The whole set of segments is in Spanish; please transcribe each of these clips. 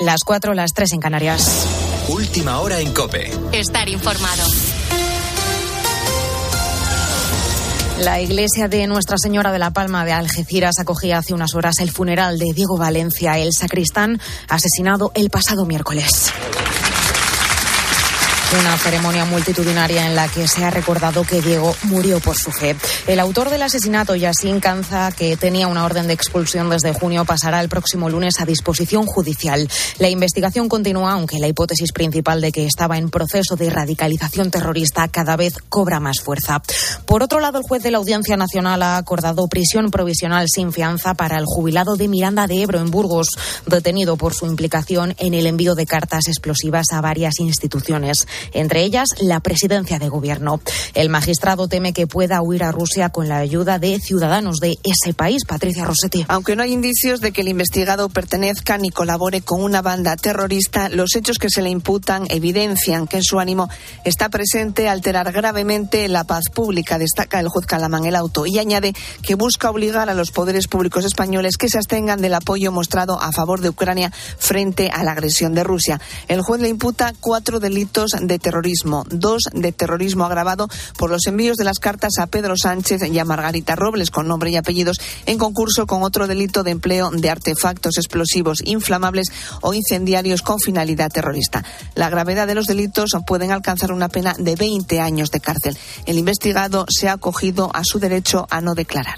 Las 4, las 3 en Canarias. Última hora en Cope. Estar informado. La iglesia de Nuestra Señora de la Palma de Algeciras acogía hace unas horas el funeral de Diego Valencia, el sacristán asesinado el pasado miércoles. Una ceremonia multitudinaria en la que se ha recordado que Diego murió por su fe. El autor del asesinato, Yassin Canza, que tenía una orden de expulsión desde junio, pasará el próximo lunes a disposición judicial. La investigación continúa, aunque la hipótesis principal de que estaba en proceso de radicalización terrorista cada vez cobra más fuerza. Por otro lado, el juez de la Audiencia Nacional ha acordado prisión provisional sin fianza para el jubilado de Miranda de Ebro en Burgos, detenido por su implicación en el envío de cartas explosivas a varias instituciones entre ellas la presidencia de gobierno. El magistrado teme que pueda huir a Rusia con la ayuda de ciudadanos de ese país. Patricia Rossetti. Aunque no hay indicios de que el investigado pertenezca ni colabore con una banda terrorista, los hechos que se le imputan evidencian que en su ánimo está presente alterar gravemente la paz pública, destaca el juez Calamán el auto, y añade que busca obligar a los poderes públicos españoles que se abstengan del apoyo mostrado a favor de Ucrania frente a la agresión de Rusia. El juez le imputa cuatro delitos de terrorismo, dos de terrorismo agravado por los envíos de las cartas a Pedro Sánchez y a Margarita Robles con nombre y apellidos en concurso con otro delito de empleo de artefactos explosivos inflamables o incendiarios con finalidad terrorista. La gravedad de los delitos pueden alcanzar una pena de 20 años de cárcel. El investigado se ha acogido a su derecho a no declarar.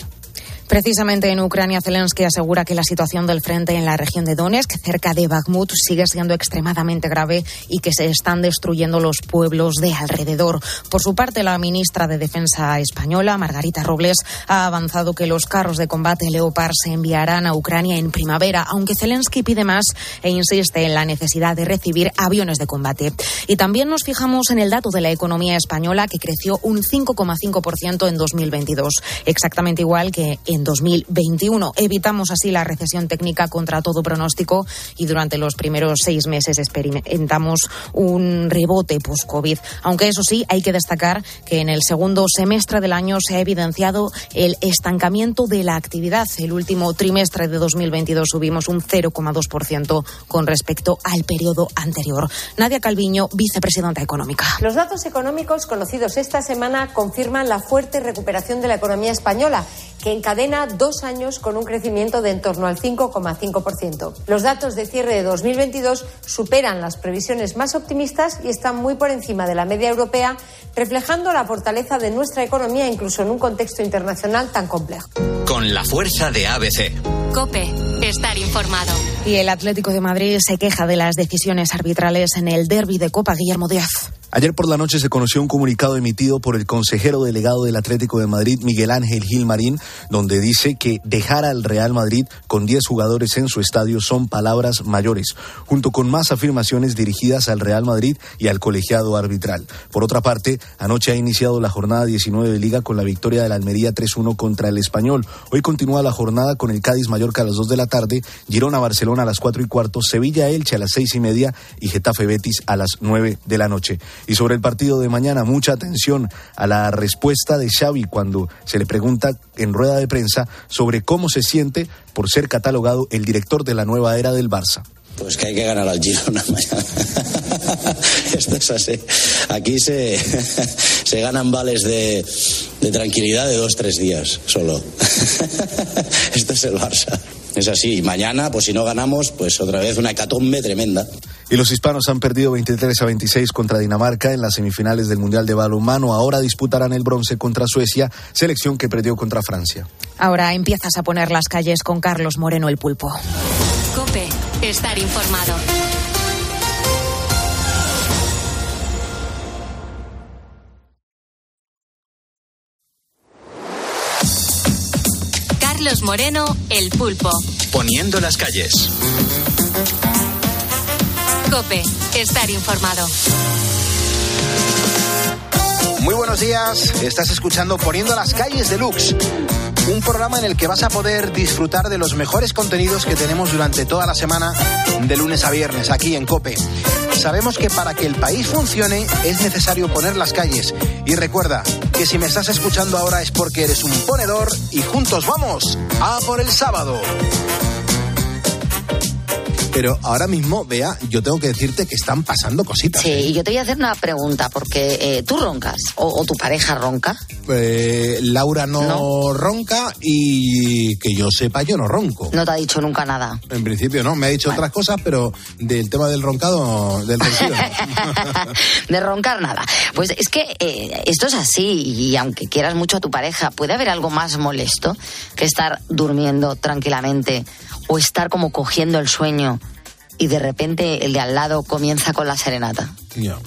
Precisamente en Ucrania, Zelensky asegura que la situación del frente en la región de Donetsk, cerca de Bakhmut, sigue siendo extremadamente grave y que se están destruyendo los pueblos de alrededor. Por su parte, la ministra de Defensa española, Margarita Robles, ha avanzado que los carros de combate Leopard se enviarán a Ucrania en primavera, aunque Zelensky pide más e insiste en la necesidad de recibir aviones de combate. Y también nos fijamos en el dato de la economía española, que creció un 5,5% en 2022, exactamente igual que en 2021. Evitamos así la recesión técnica contra todo pronóstico y durante los primeros seis meses experimentamos un rebote post-COVID. Aunque eso sí, hay que destacar que en el segundo semestre del año se ha evidenciado el estancamiento de la actividad. El último trimestre de 2022 subimos un 0,2% con respecto al periodo anterior. Nadia Calviño, vicepresidenta económica. Los datos económicos conocidos esta semana confirman la fuerte recuperación de la economía española que encadena dos años con un crecimiento de en torno al 5,5%. Los datos de cierre de 2022 superan las previsiones más optimistas y están muy por encima de la media europea, reflejando la fortaleza de nuestra economía incluso en un contexto internacional tan complejo. Con la fuerza de ABC. Cope, estar informado. Y el Atlético de Madrid se queja de las decisiones arbitrales en el derby de Copa Guillermo Díaz. Ayer por la noche se conoció un comunicado emitido por el consejero delegado del Atlético de Madrid, Miguel Ángel Gil Marín, donde dice que dejar al Real Madrid con 10 jugadores en su estadio son palabras mayores, junto con más afirmaciones dirigidas al Real Madrid y al colegiado arbitral. Por otra parte, anoche ha iniciado la jornada 19 de Liga con la victoria de la Almería 3-1 contra el Español. Hoy continúa la jornada con el Cádiz Mallorca a las 2 de la tarde, Girona Barcelona a las 4 y cuarto, Sevilla Elche a las 6 y media y Getafe Betis a las 9 de la noche. Y sobre el partido de mañana, mucha atención a la respuesta de Xavi cuando se le pregunta en rueda de prensa sobre cómo se siente por ser catalogado el director de la nueva era del Barça. Pues que hay que ganar al Girona mañana. Esto es así. Aquí se, se ganan vales de, de tranquilidad de dos, tres días solo. Esto es el Barça. Es así. Mañana, pues si no ganamos, pues otra vez una hecatombe tremenda. Y los hispanos han perdido 23 a 26 contra Dinamarca en las semifinales del Mundial de Balonmano. Ahora disputarán el bronce contra Suecia, selección que perdió contra Francia. Ahora empiezas a poner las calles con Carlos Moreno el pulpo. Cope, estar informado. Carlos Moreno, el pulpo. Poniendo las calles. Cope, estar informado. Muy buenos días, estás escuchando Poniendo las calles de Lux, un programa en el que vas a poder disfrutar de los mejores contenidos que tenemos durante toda la semana, de lunes a viernes, aquí en Cope. Sabemos que para que el país funcione es necesario poner las calles. Y recuerda que si me estás escuchando ahora es porque eres un ponedor y juntos vamos a por el sábado. Pero ahora mismo, vea, yo tengo que decirte que están pasando cositas. Sí, ¿eh? y yo te voy a hacer una pregunta, porque eh, tú roncas, o, o tu pareja ronca. Eh, Laura no, No. ronca y que yo sepa, yo no ronco. No te ha dicho nunca nada. En principio no, me ha dicho otras cosas, pero del tema del roncado, del ronquido no. de roncar nada. Pues es que eh, esto es así y aunque quieras mucho a tu pareja, puede haber algo más molesto que estar durmiendo tranquilamente o estar como cogiendo el sueño y de repente el de al lado comienza con la serenata. Ya.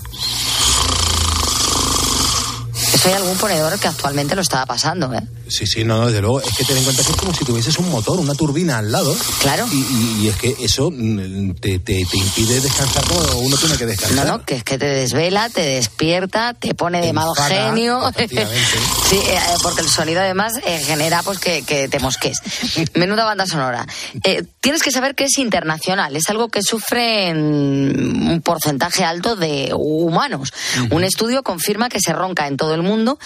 Eso hay algún ponedor que actualmente lo estaba pasando, ¿eh? Sí, sí, no, no, desde luego. Es que ten en cuenta que es como si tuvieses un motor, una turbina al lado. Claro. Y, y- y es que eso mm, te, te- te impide descansar como uno tiene que No, descansar. no, que es que te desvela, te despierta, te pone de mal genio. efectivamente. sí, eh, porque el sonido además eh, genera pues que, que te mosques. Menuda banda sonora. Eh, tienes que saber que es internacional, es algo que sufre un porcentaje alto de humanos. Un estudio confirma que se ronca en todo el mundo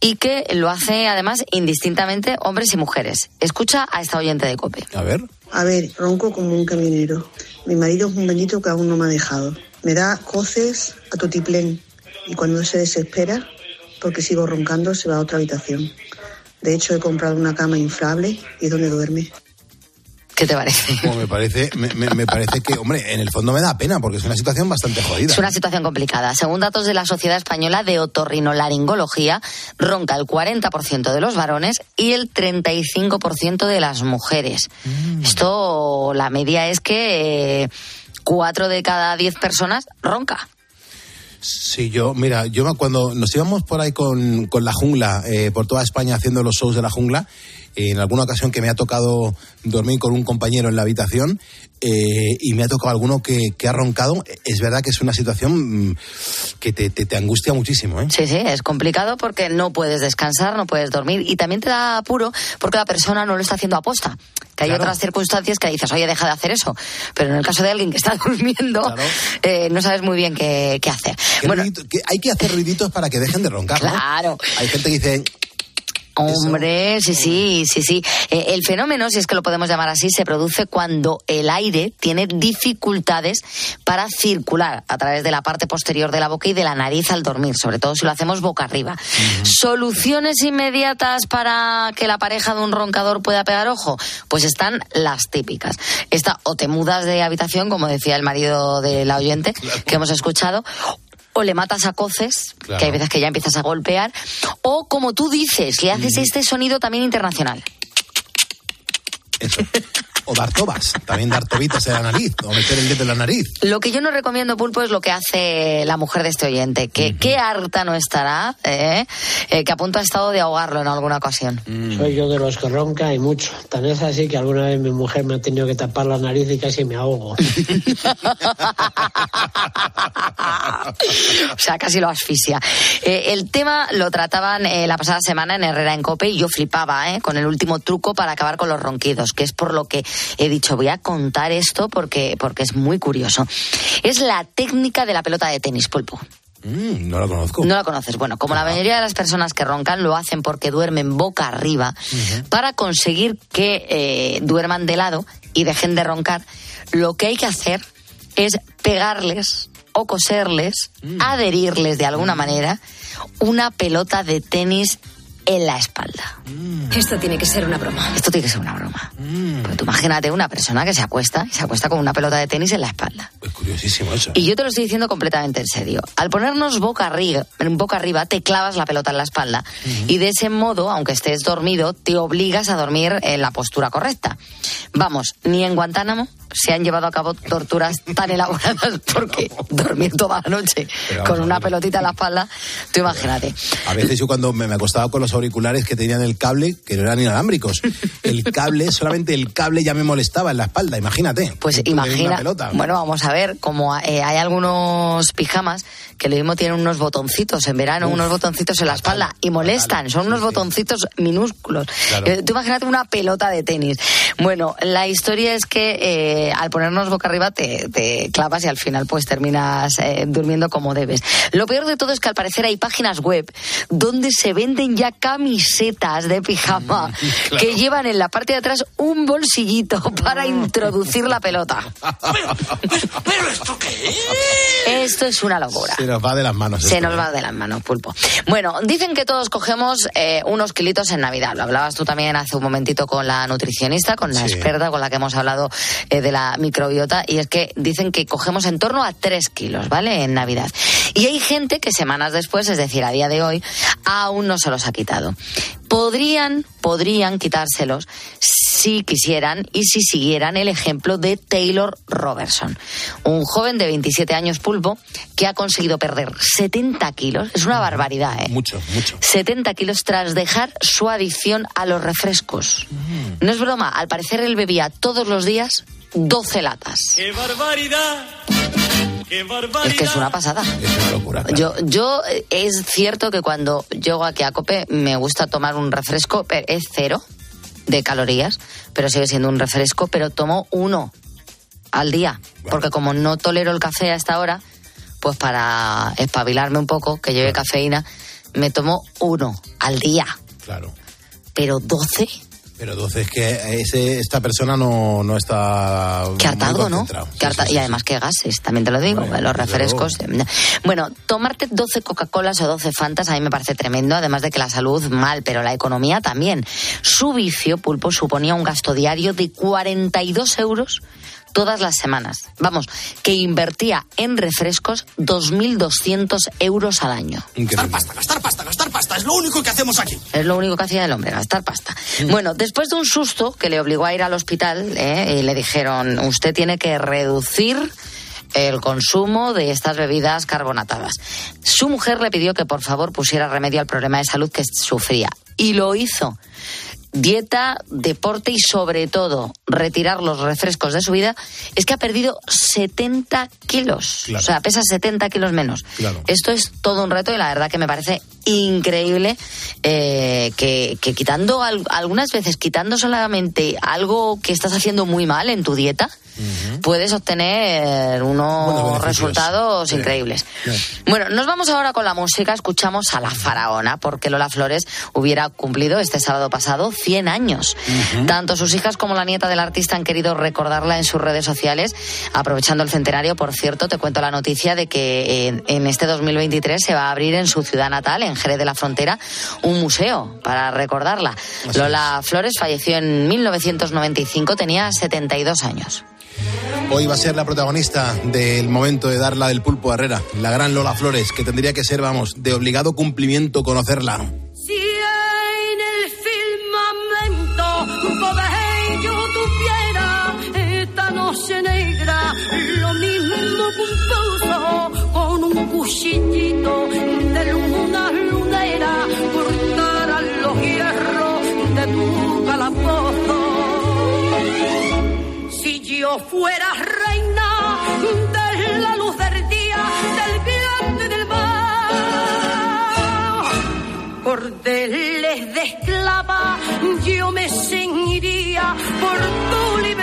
y que lo hace además indistintamente hombres y mujeres. Escucha a esta oyente de COPE. A ver. A ver, ronco como un camionero. Mi marido es un bendito que aún no me ha dejado. Me da coces a totiplén y cuando se desespera, porque sigo roncando, se va a otra habitación. De hecho, he comprado una cama inflable y es donde duerme. ¿Qué te parece? Como me parece, me, parece que, hombre, en el fondo me da pena porque es una situación bastante jodida. Es una situación complicada. Según datos de la Sociedad Española de Otorrinolaringología, ronca el 40% de los varones y el 35% de las mujeres. Esto, la media es que eh, cuatro de cada diez personas ronca. Sí, yo, mira, yo cuando nos íbamos por ahí con, con la jungla, eh, por toda España haciendo los shows de la jungla, en alguna ocasión que me ha tocado dormir con un compañero en la habitación eh, y me ha tocado alguno que, que ha roncado, es verdad que es una situación mm, que te, te- te angustia muchísimo, ¿eh? Sí, sí, es complicado porque no puedes descansar, no puedes dormir y también te da apuro porque la persona no lo está haciendo aposta. Que hay Claro. otras circunstancias que dices, oye, deja de hacer eso. Pero en el caso de alguien que está durmiendo, Claro. eh, no sabes muy bien qué, qué hacer. ¿Qué Bueno, ruidito- que hay que hacer ruiditos para que dejen de roncar, ¿no? Claro. Hay gente que dice, Hombre, sí, sí, sí, sí. Eh, el fenómeno, si es que lo podemos llamar así, se produce cuando el aire tiene dificultades para circular a través de la parte posterior de la boca y de la nariz al dormir, sobre todo si lo hacemos boca arriba. ¿Soluciones inmediatas para que la pareja de un roncador pueda pegar ojo? Pues están las típicas. Esta, o te mudas de habitación, como decía el marido de la oyente, que hemos escuchado, o le matas a coces, Claro. que hay veces que ya empiezas a golpear, o como tú dices, le haces este sonido también internacional. eso. O dar tobas, también dar tobitas en la nariz, o meter el dedo en la nariz. Lo que yo no recomiendo, Pulpo, es lo que hace la mujer de este oyente, que qué harta no estará, eh? Eh, que a punto ha estado de ahogarlo en alguna ocasión. Soy yo de los que ronca y mucho. Tan es así que alguna vez mi mujer me ha tenido que tapar la nariz y casi me ahogo. o sea, casi lo asfixia. Eh, el tema lo trataban eh, la pasada semana en Herrera en Cope y yo flipaba eh, con el último truco para acabar con los ronquidos, que es por lo que he dicho, voy a contar esto porque, porque es muy curioso. Es la técnica de la pelota de tenis, Pulpo. Mm, no lo conozco. No la conoces. Bueno, como la mayoría de las personas que roncan lo hacen porque duermen boca arriba, para conseguir que eh, duerman de lado y dejen de roncar, lo que hay que hacer es pegarles o coserles, adherirles de alguna manera, una pelota de tenis en la espalda. Esto tiene que ser una broma. Esto tiene que ser una broma. Pero tú imagínate una persona que se acuesta y se acuesta con una pelota de tenis en la espalda. Es curiosísimo eso. Y yo te lo estoy diciendo completamente en serio. Al ponernos boca arriba, boca arriba te clavas la pelota en la espalda y de ese modo, aunque estés dormido, te obligas a dormir en la postura correcta. Vamos, ni en Guantánamo se han llevado a cabo torturas tan elaboradas porque dormir toda la noche con una pelotita en la espalda, tú imagínate. A veces yo cuando me, me acostaba con los auriculares que tenían el cable, que no eran inalámbricos, el cable, solamente el cable ya me molestaba en la espalda, imagínate. Pues imagina, pelota. bueno, vamos a ver, como eh, hay algunos pijamas que lo mismo tienen unos botoncitos en verano, Uf, unos botoncitos en la espalda y molestan, son unos sí. botoncitos minúsculos. Claro. Eh, tú imagínate una pelota de tenis. Bueno, la historia es que eh, al ponernos boca arriba te, te clavas y al final pues terminas durmiendo como debes. Lo peor de todo es que al parecer hay páginas web donde se venden ya camisetas de pijama Mm, que llevan en la parte de atrás un bolsillito para introducir la pelota. ¿Pero esto qué es? Esto es una locura. Se nos va de las manos. Se esto, nos ¿eh? va de las manos, pulpo. Bueno, dicen que todos cogemos eh, unos kilitos en Navidad. Lo hablabas tú también hace un momentito con la nutricionista, con la Sí. experta con la que hemos hablado eh, de la microbiota. Y es que dicen que cogemos en torno a 3 kilos, ¿vale? En Navidad. Y hay gente que semanas después, es decir, a día de hoy, aún no se los ha quitado. Podrían, podrían quitárselos si quisieran y si siguieran el ejemplo de Taylor Robertson, un joven de 27 años pulpo que ha conseguido perder 70 kilos, es una barbaridad, ¿eh? Mucho, mucho. 70 kilos tras dejar su adicción a los refrescos. No es broma, al parecer él bebía todos los días 12 latas. ¡Qué barbaridad! ¡Qué barbaridad! Es que es una pasada. Es una locura. claro. Yo, yo eh, es cierto que cuando llego aquí a Cope me gusta tomar un refresco, pero es cero de calorías, pero sigue siendo un refresco, pero tomo uno al día, porque como no tolero el café a esta hora, pues para espabilarme un poco, que lleve cafeína, me tomo uno al día, Claro. pero 12, Pero 12 es que ese, esta persona no, no está. qué muy hartazgo, ¿no? Sí, harta- y además qué gases, también te lo digo, Bueno, los refrescos. Bueno, tomarte 12 Coca-Colas o 12 Fantas a mí me parece tremendo, además de que la salud mal, pero la economía también. Su vicio, Pulpo, suponía un gasto diario de 42 euros todas las semanas. Vamos, que invertía en refrescos 2.200 euros al año. Gastar pasta, gastar pasta, gastar pasta. Es lo único que hacemos aquí. Es lo único que hacía el hombre, gastar pasta. Bueno, después de un susto que le obligó a ir al hospital, ¿eh? y le dijeron, usted tiene que reducir el consumo de estas bebidas carbonatadas. Su mujer le pidió que por favor pusiera remedio al problema de salud que sufría. Y lo hizo. Dieta, deporte y sobre todo retirar los refrescos de su vida, es que ha perdido 70 kilos. Claro. O sea, pesa 70 kilos menos. Claro. Esto es todo un reto y la verdad que me parece increíble eh, que, que quitando al- algunas veces, quitando solamente algo que estás haciendo muy mal en tu dieta, puedes obtener unos resultados Sí. increíbles. Sí. Bueno, nos vamos ahora con la música. Escuchamos a la faraona, porque Lola Flores hubiera cumplido este sábado pasado 100 años. Tanto sus hijas como la nieta del artista han querido recordarla en sus redes sociales. Aprovechando el centenario, por cierto, te cuento la noticia de que en, en este 2023 se va a abrir en su ciudad natal, en Jerez de la Frontera, un museo para recordarla. Así Lola Flores falleció en 1995, tenía 72 años. Hoy va a ser la protagonista del momento de dar la del pulpo a Herrera, la gran Lola Flores, que tendría que ser, vamos, de obligado cumplimiento conocerla. Si en el firmamento poder yo tuviera esta noche negra, lo mismo con un cuchillito yo fuera reina de la luz del día, del y del mar, cordeles de esclava, yo me ceñiría por tu libertad.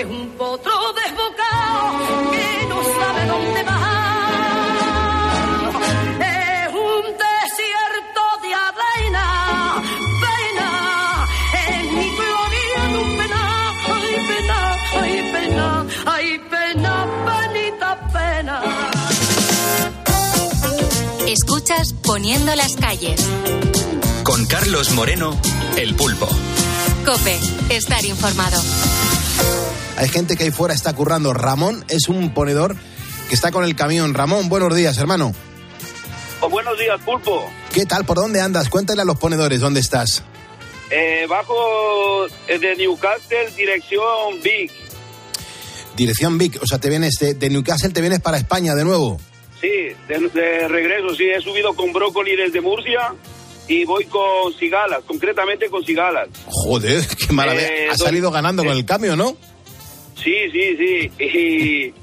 Es un potro desbocado que no sabe dónde va. Es un desierto de arena, pena, es mi gloria un pena, ay pena, ay pena, ay pena, penita pena. Escuchas Poniendo las calles. Con Carlos Moreno, El Pulpo. Cope, estar informado. Hay gente que ahí fuera está currando. Ramón es un ponedor que está con el camión. Ramón, buenos días, hermano. Oh, buenos días, Pulpo. ¿Qué tal? ¿Por dónde andas? Cuéntale a los ponedores dónde estás. Eh, bajo eh, de Newcastle, dirección Big. Dirección Vic, o sea, te vienes de, de Newcastle, te vienes para España de nuevo. Sí, de, de regreso, sí. He subido con brócoli desde Murcia y voy con cigalas, concretamente con cigalas. Joder, qué maravilla. Eh, ha salido ganando con el cambio, ¿no? Sí, sí, sí. Y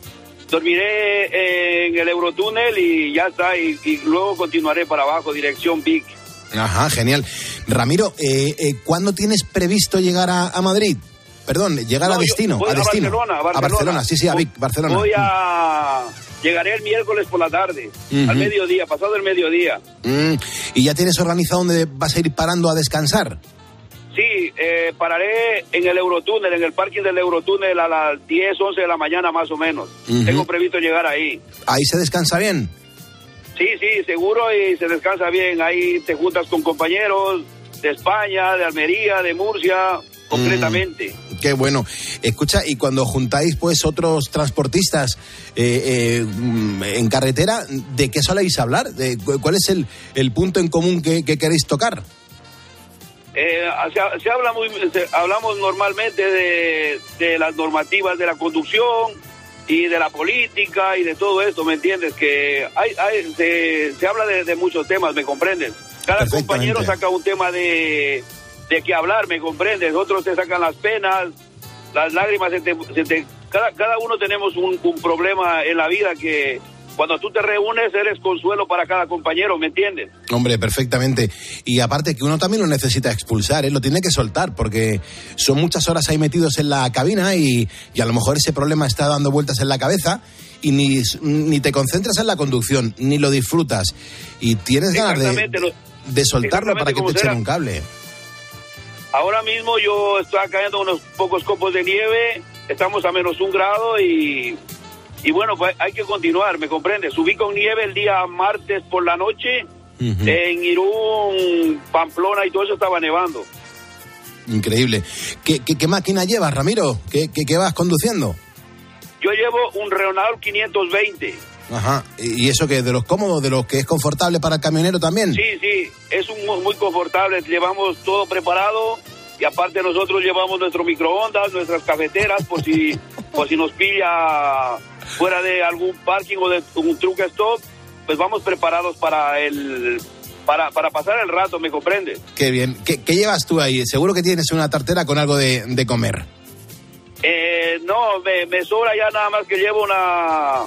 dormiré en el Eurotúnel y ya está. Y, y luego continuaré para abajo, dirección Vic. Ajá, genial. Ramiro, eh, eh, ¿cuándo tienes previsto llegar a, a Madrid? Perdón, llegar No, a destino. voy a a destino. Barcelona, a Barcelona. Barcelona, sí, sí, a Vic, Barcelona. Voy a... Llegaré el miércoles por la tarde, al mediodía, pasado el mediodía. Mm, ¿Y ya tienes organizado dónde vas a ir parando a descansar? Sí, eh, pararé en el Eurotúnel, en el parking del Eurotúnel a las 10, 11 de la mañana más o menos. Tengo previsto llegar ahí. Ahí se descansa bien. Sí, sí, seguro y se descansa bien. Ahí te juntas con compañeros de España, de Almería, de Murcia, concretamente. Qué bueno. Escucha, y cuando juntáis pues otros transportistas eh, eh, mm, en carretera, ¿de qué soléis hablar? ¿De cu- ¿Cuál es el, el punto en común que, que queréis tocar? Eh, se, se habla muy, se- hablamos normalmente de, de las normativas de la conducción y de la política y de todo esto, ¿me entiendes? Que hay, hay- se, se habla de, de muchos temas, ¿me comprendes? Cada compañero saca un tema de, de qué hablar, ¿me comprendes? Otros te sacan las penas, las lágrimas, se te- se te- cada, cada uno tenemos un, un problema en la vida que cuando tú te reúnes eres consuelo para cada compañero, ¿me entiendes? Hombre, perfectamente. Y aparte que uno también lo necesita expulsar, ¿eh? lo tiene que soltar, porque son muchas horas ahí metidos en la cabina y, y a lo mejor ese problema está dando vueltas en la cabeza y ni, ni te concentras en la conducción, ni lo disfrutas. Y tienes ganas de, lo- de soltarlo para que te echen un cable. Ahora mismo yo estoy cayendo unos pocos copos de nieve, estamos a menos un grado y, y bueno, pues hay que continuar, ¿me comprendes? Subí con nieve el día martes por la noche, en Irún, Pamplona y todo eso estaba nevando. Increíble. ¿Qué, qué, qué máquina llevas, Ramiro? ¿Qué, qué, qué vas conduciendo? Yo llevo un Renault 520. Ajá. ¿Y eso que de los cómodos, de los que es confortable para el camionero también? Sí, sí, es un, muy- muy confortable, llevamos todo preparado y aparte nosotros llevamos nuestro microondas, nuestras cafeteras por si, por si nos pilla fuera de algún parking o de un truck stop, pues vamos preparados para el para, para pasar el rato, ¿me comprende? Qué bien. ¿Qué, qué llevas tú ahí? Seguro que tienes una tartera con algo de, de comer. Eh, no, me, me sobra ya nada más que llevo una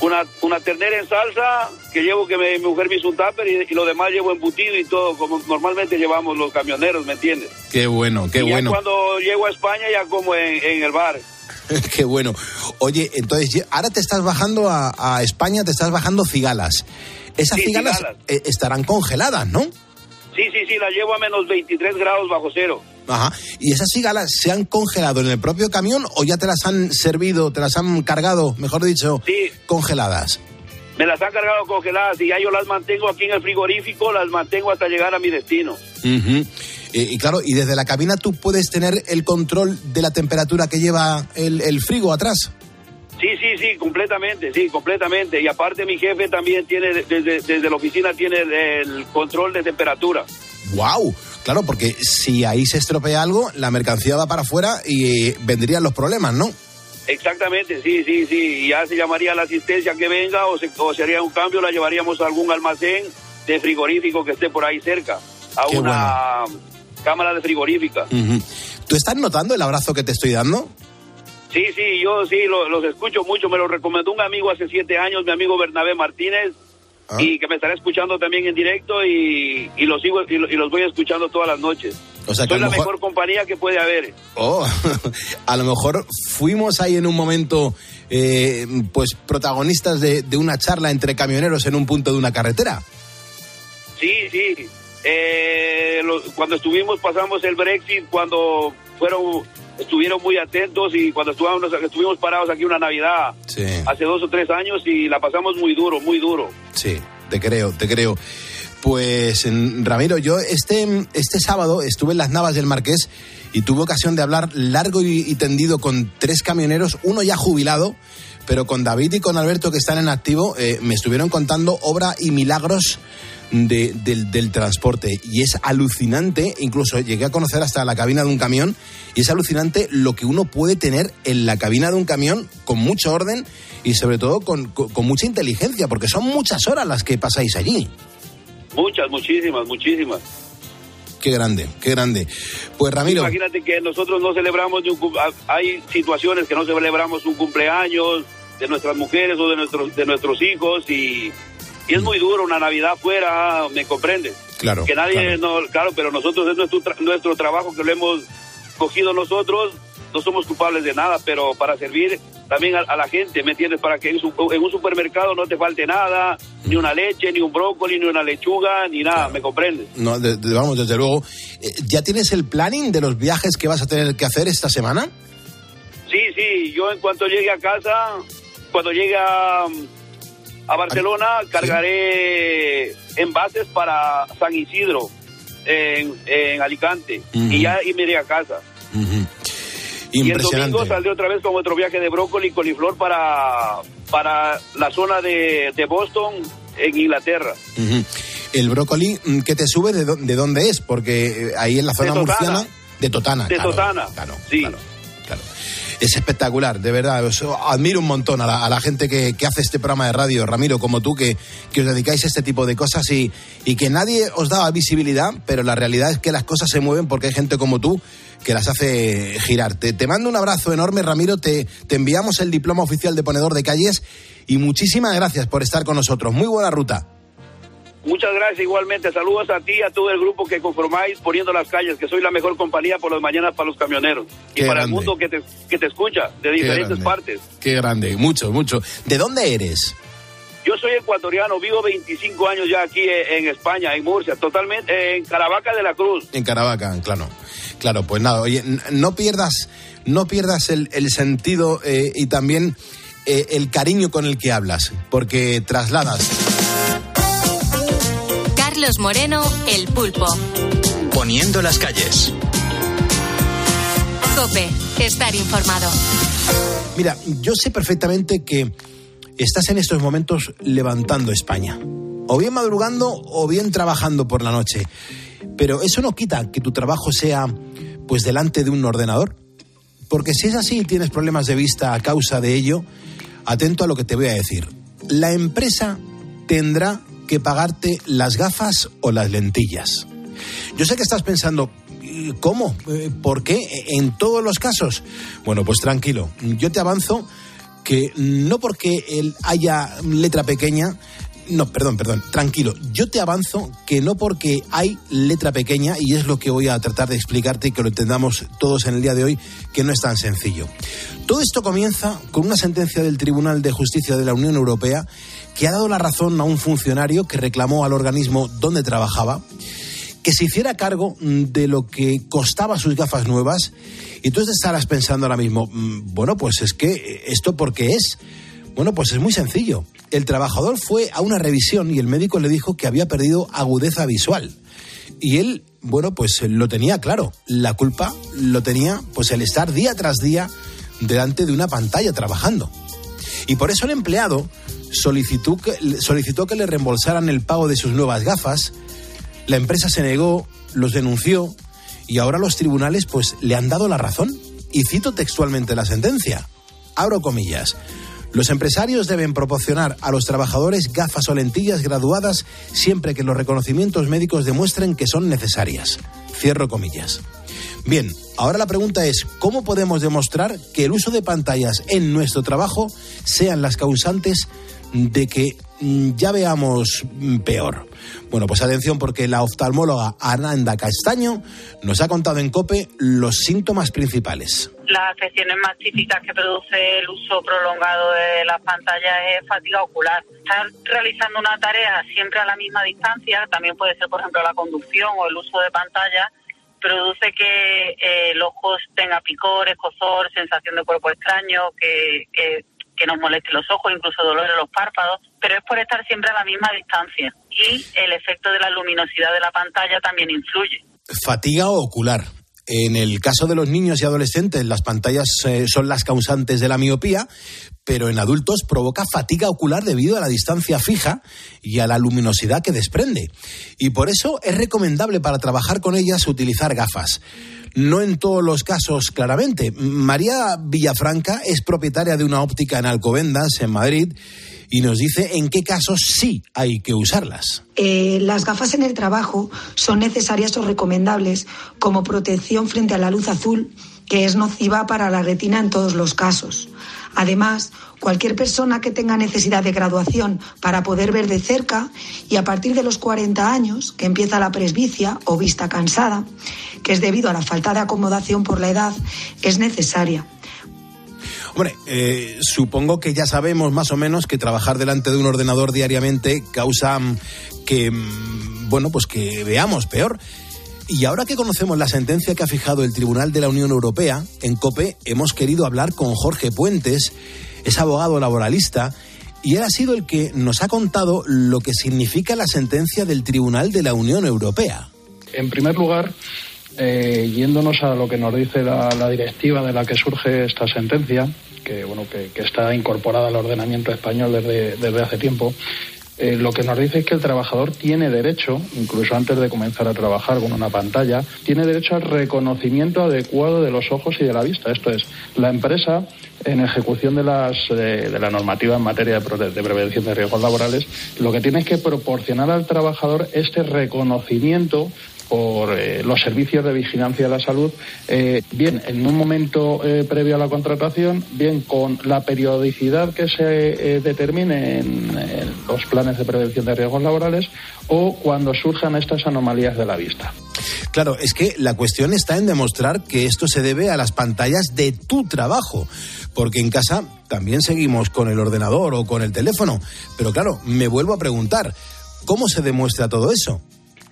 una, una ternera en salsa, que llevo que me- mi mujer me hizo un tupper y, y lo demás llevo embutido y todo, como normalmente llevamos los camioneros, ¿me entiendes? Qué bueno, qué Y ya bueno. cuando llego a España ya como en, en el bar. Qué bueno. Oye, entonces, ahora te estás bajando a, a España, te estás bajando cigalas. Esas Sí, cigalas, cigalas. eh, estarán congeladas, ¿no? Sí, sí, sí, la llevo a menos 23 grados bajo cero. Ajá. ¿Y esas cigalas se han congelado en el propio camión o ya te las han servido, te las han cargado, mejor dicho, congeladas? Me las han cargado congeladas y ya yo las mantengo aquí en el frigorífico, las mantengo hasta llegar a mi destino. Y claro, y desde la cabina tú puedes tener el control de la temperatura que lleva el, el frigo atrás. Sí, sí, sí, completamente, sí, completamente. Y aparte mi jefe también tiene, desde, desde la oficina tiene el, control de temperatura. ¡Wow! Claro, porque si ahí se estropea algo, la mercancía va para afuera y eh, vendrían los problemas, ¿no? Exactamente, sí, sí, sí. Ya se llamaría la asistencia que venga o se, o se haría un cambio, la llevaríamos a algún almacén de frigorífico que esté por ahí cerca, a Qué una cámara de frigorífica. Ujú. ¿Tú estás notando el abrazo que te estoy dando? Sí, sí, yo sí, lo- los escucho mucho. Me lo recomendó un amigo hace siete años, mi amigo Bernabé Martínez, Ah. y que me estará escuchando también en directo y, y los sigo y, lo- y los voy escuchando todas las noches. O sea, que Soy la mejor- mejor compañía que puede haber. Oh, a lo mejor fuimos ahí en un momento, eh, pues protagonistas de, de una charla entre camioneros en un punto de una carretera. Sí, sí. Eh, lo- cuando estuvimos, pasamos el Brexit, cuando fueron, estuvieron muy atentos y cuando estuvimos, estuvimos parados aquí una Navidad Sí, hace dos o tres años y la pasamos muy duro, muy duro. sí, te creo, te creo. Pues Ramiro, yo este, este sábado estuve en las Navas del Marqués y tuve ocasión de hablar largo y, y tendido con tres camioneros, uno ya jubilado, pero con David y con Alberto que están en activo, eh, me estuvieron contando obra y milagros de- del, del transporte. Y es alucinante, incluso llegué a conocer hasta la cabina de un camión, y es alucinante lo que uno puede tener en la cabina de un camión con mucho orden y sobre todo con, con- con mucha inteligencia, porque son muchas horas las que pasáis allí. Muchas, muchísimas, muchísimas. Qué grande, qué grande. Pues Ramiro. Imagínate que nosotros no celebramos ni un cum- ah, hay situaciones que no celebramos un cumpleaños de nuestras mujeres o de nuestros de nuestros hijos y, y es muy duro una Navidad fuera, ¿me comprende? Claro. Que nadie no, claro, pero nosotros es nuestro tra- nuestro trabajo que lo hemos cogido nosotros, no somos culpables de nada, pero para servir también a, a la gente, ¿me entiendes? Para que en, su- en un supermercado no te falte nada, ni una leche, ni un brócoli, ni una lechuga, ni nada, ¿me comprendes? No, de- de- vamos, desde luego. Eh, ¿Ya tienes el planning de los viajes que vas a tener que hacer esta semana? Sí, sí, yo en cuanto llegue a casa, cuando llegue a, a Barcelona, cargaré envases para San Isidro, en, en Alicante, y ya y me iré a casa. Y el Impresionante. domingo saldré otra vez con otro viaje de brócoli y coliflor para, para la zona de, de Boston, en Inglaterra. El brócoli, mm, ¿qué te sube? ¿De, de dónde es? Porque eh, ahí en la zona De Totana. murciana. De Totana. De claro, Totana. Claro, sí. claro, claro. Es espectacular, de verdad. Admiro un montón a la, gente que, hace este programa de radio, Ramiro, como tú, que, que os dedicáis a este tipo de cosas y, y que nadie os daba visibilidad, pero la realidad es que las cosas se mueven porque hay gente como tú que las hace girar. Te, te mando un abrazo enorme, Ramiro. Te, te enviamos el diploma oficial de ponedor de calles y muchísimas gracias por estar con nosotros. Muy buena ruta. Muchas gracias igualmente. Saludos a ti y a todo el grupo que conformáis poniendo las calles, que soy la mejor compañía por las mañanas para los camioneros y para grande. el mundo que te, que te escucha de diferentes partes. Qué grande, mucho, mucho. ¿De dónde eres? Yo soy ecuatoriano, vivo 25 años ya aquí en, en España, en Murcia, totalmente en Caravaca de la Cruz. En Caravaca, claro. Claro, pues nada, oye, no pierdas, no pierdas el, el sentido eh, y también eh, el cariño con el que hablas, porque trasladas. Carlos Moreno, El Pulpo. Poniendo las calles. Cope, estar informado. Mira, yo sé perfectamente que estás en estos momentos levantando España. O bien madrugando o bien trabajando por la noche. Pero eso no quita que tu trabajo sea pues delante de un ordenador. Porque si es así y tienes problemas de vista a causa de ello, atento a lo que te voy a decir. La empresa tendrá que pagarte las gafas o las lentillas. Yo sé que estás pensando, "¿Y ¿cómo? Eh, ¿Por qué? ¿En todos los casos? Bueno, pues tranquilo. Yo te avanzo que no porque haya letra pequeña, no, perdón, perdón, tranquilo. Yo te avanzo que no porque hay letra pequeña, y es lo que voy a tratar de explicarte y que lo entendamos todos en el día de hoy, que no es tan sencillo. Todo esto comienza con una sentencia del Tribunal de Justicia de la Unión Europea que ha dado la razón a un funcionario que reclamó al organismo donde trabajaba que se hiciera cargo de lo que costaba sus gafas nuevas. Y tú estarás pensando ahora mismo, mm, bueno, pues es que eh, esto por qué es. Bueno, pues es muy sencillo. El trabajador fue a una revisión y el médico le dijo que había perdido agudeza visual. Y él, bueno, pues lo tenía claro. La culpa lo tenía pues el estar día tras día delante de una pantalla trabajando. Y por eso el empleado solicitó que, solicitó que le reembolsaran el pago de sus nuevas gafas. La empresa se negó, los denunció y ahora los tribunales pues le han dado la razón. Y cito textualmente la sentencia. Abro comillas. Los empresarios deben proporcionar a los trabajadores gafas o lentillas graduadas siempre que los reconocimientos médicos demuestren que son necesarias. Cierro comillas. Bien, ahora la pregunta es, ¿cómo podemos demostrar que el uso de pantallas en nuestro trabajo sean las causantes de que mm, ya veamos mm, peor? Bueno, pues atención porque la oftalmóloga Ananda Castaño nos ha contado en COPE los síntomas principales. Las afecciones más típicas que produce el uso prolongado de las pantallas es fatiga ocular. Estar realizando una tarea siempre a la misma distancia, también puede ser, por ejemplo, la conducción o el uso de pantalla, produce que eh, el ojo tenga picor, escozor, sensación de cuerpo extraño, que, que nos moleste los ojos, incluso dolor en los párpados, pero es por estar siempre a la misma distancia. Y el efecto de la luminosidad de la pantalla también influye. Fatiga ocular. En el caso de los niños y adolescentes, las pantallas eh, son las causantes de la miopía, pero en adultos provoca fatiga ocular debido a la distancia fija y a la luminosidad que desprende. Y por eso es recomendable para trabajar con ellas utilizar gafas. No en todos los casos, claramente. María Villafranca es propietaria de una óptica en Alcobendas, en Madrid, y nos dice en qué casos sí hay que usarlas. Eh, las gafas en el trabajo son necesarias o recomendables como protección frente a la luz azul, que es nociva para la retina en todos los casos. Además, cualquier persona que tenga necesidad de graduación para poder ver de cerca y a partir de los 40 años, que empieza la presbicia o vista cansada, que es debido a la falta de acomodación por la edad, es necesaria. Hombre, eh, supongo que ya sabemos más o menos que trabajar delante de un ordenador diariamente causa que, mm, bueno, pues que veamos peor. Y ahora que conocemos la sentencia que ha fijado el Tribunal de la Unión Europea, en COPE hemos querido hablar con Jorge Puentes, es abogado laboralista, y él ha sido el que nos ha contado lo que significa la sentencia del Tribunal de la Unión Europea. En primer lugar, eh, yéndonos a lo que nos dice la, directiva de la que surge esta sentencia, que bueno que, está incorporada al ordenamiento español desde hace tiempo, eh, lo que nos dice es que el trabajador tiene derecho, incluso antes de comenzar a trabajar con una pantalla, tiene derecho al reconocimiento adecuado de los ojos y de la vista. Esto es, la empresa, en ejecución de, las, eh, de la normativa en materia de, de, prevención de riesgos laborales, lo que tiene es que proporcionar al trabajador este reconocimiento por eh, los servicios de vigilancia de la salud, eh, bien en un momento eh, previo a la contratación, bien con la periodicidad que se determine en, en, los planes de prevención de riesgos laborales o cuando surjan estas anomalías de la vista. Claro, es que la cuestión está en demostrar que esto se debe a las pantallas de tu trabajo, porque en casa también seguimos con el ordenador o con el teléfono, pero claro, me vuelvo a preguntar, ¿cómo se demuestra todo eso?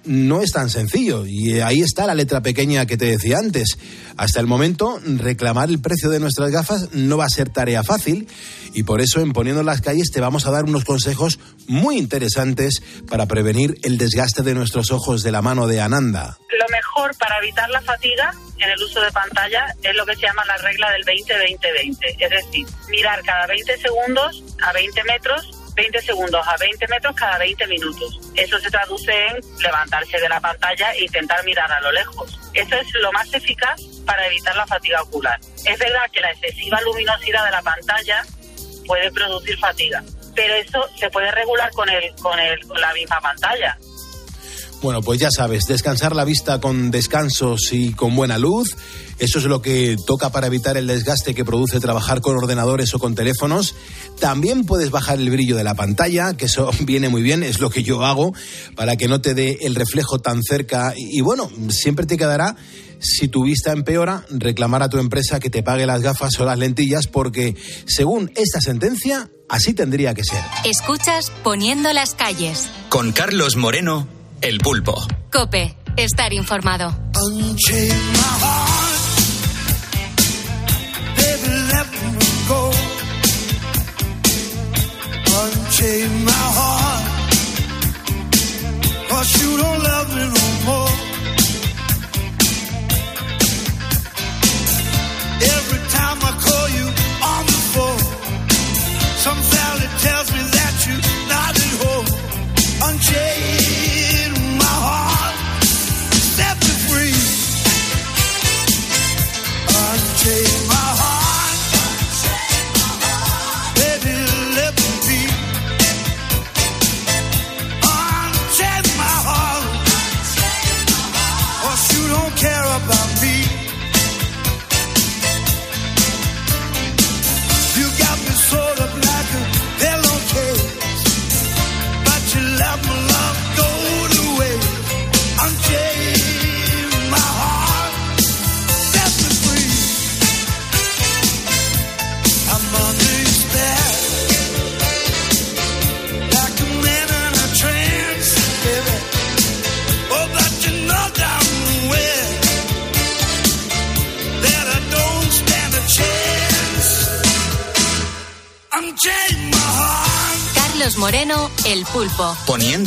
No es tan sencillo. Y ahí está la letra pequeña que te decía antes. Hasta el momento, reclamar el precio de nuestras gafas no va a ser tarea fácil y por eso en Poniendo las calles te vamos a dar unos consejos muy interesantes para prevenir el desgaste de nuestros ojos de la mano de Ananda. Lo mejor para evitar la fatiga en el uso de pantalla es lo que se llama la regla del 20-20-20. Es decir, mirar cada 20 segundos a 20 metros 20 segundos a 20 metros cada 20 minutos. Eso se traduce en levantarse de la pantalla e intentar mirar a lo lejos. Eso es lo más eficaz para evitar la fatiga ocular. Es verdad que la excesiva luminosidad de la pantalla puede producir fatiga, pero eso se puede regular con, el, con, el, con la misma pantalla. Bueno, pues ya sabes, descansar la vista con descansos y con buena luz. Eso es lo que toca para evitar el desgaste que produce trabajar con ordenadores o con teléfonos. También puedes bajar el brillo de la pantalla, que eso viene muy bien, es lo que yo hago, para que no te dé el reflejo tan cerca. Y, bueno, siempre te quedará, si tu vista empeora, reclamar a tu empresa que te pague las gafas o las lentillas, porque según esta sentencia, así tendría que ser. Escuchas Poniendo las calles. Con Carlos Moreno el pulpo. Cope, estar informado. save my heart. You don't love me no more. Every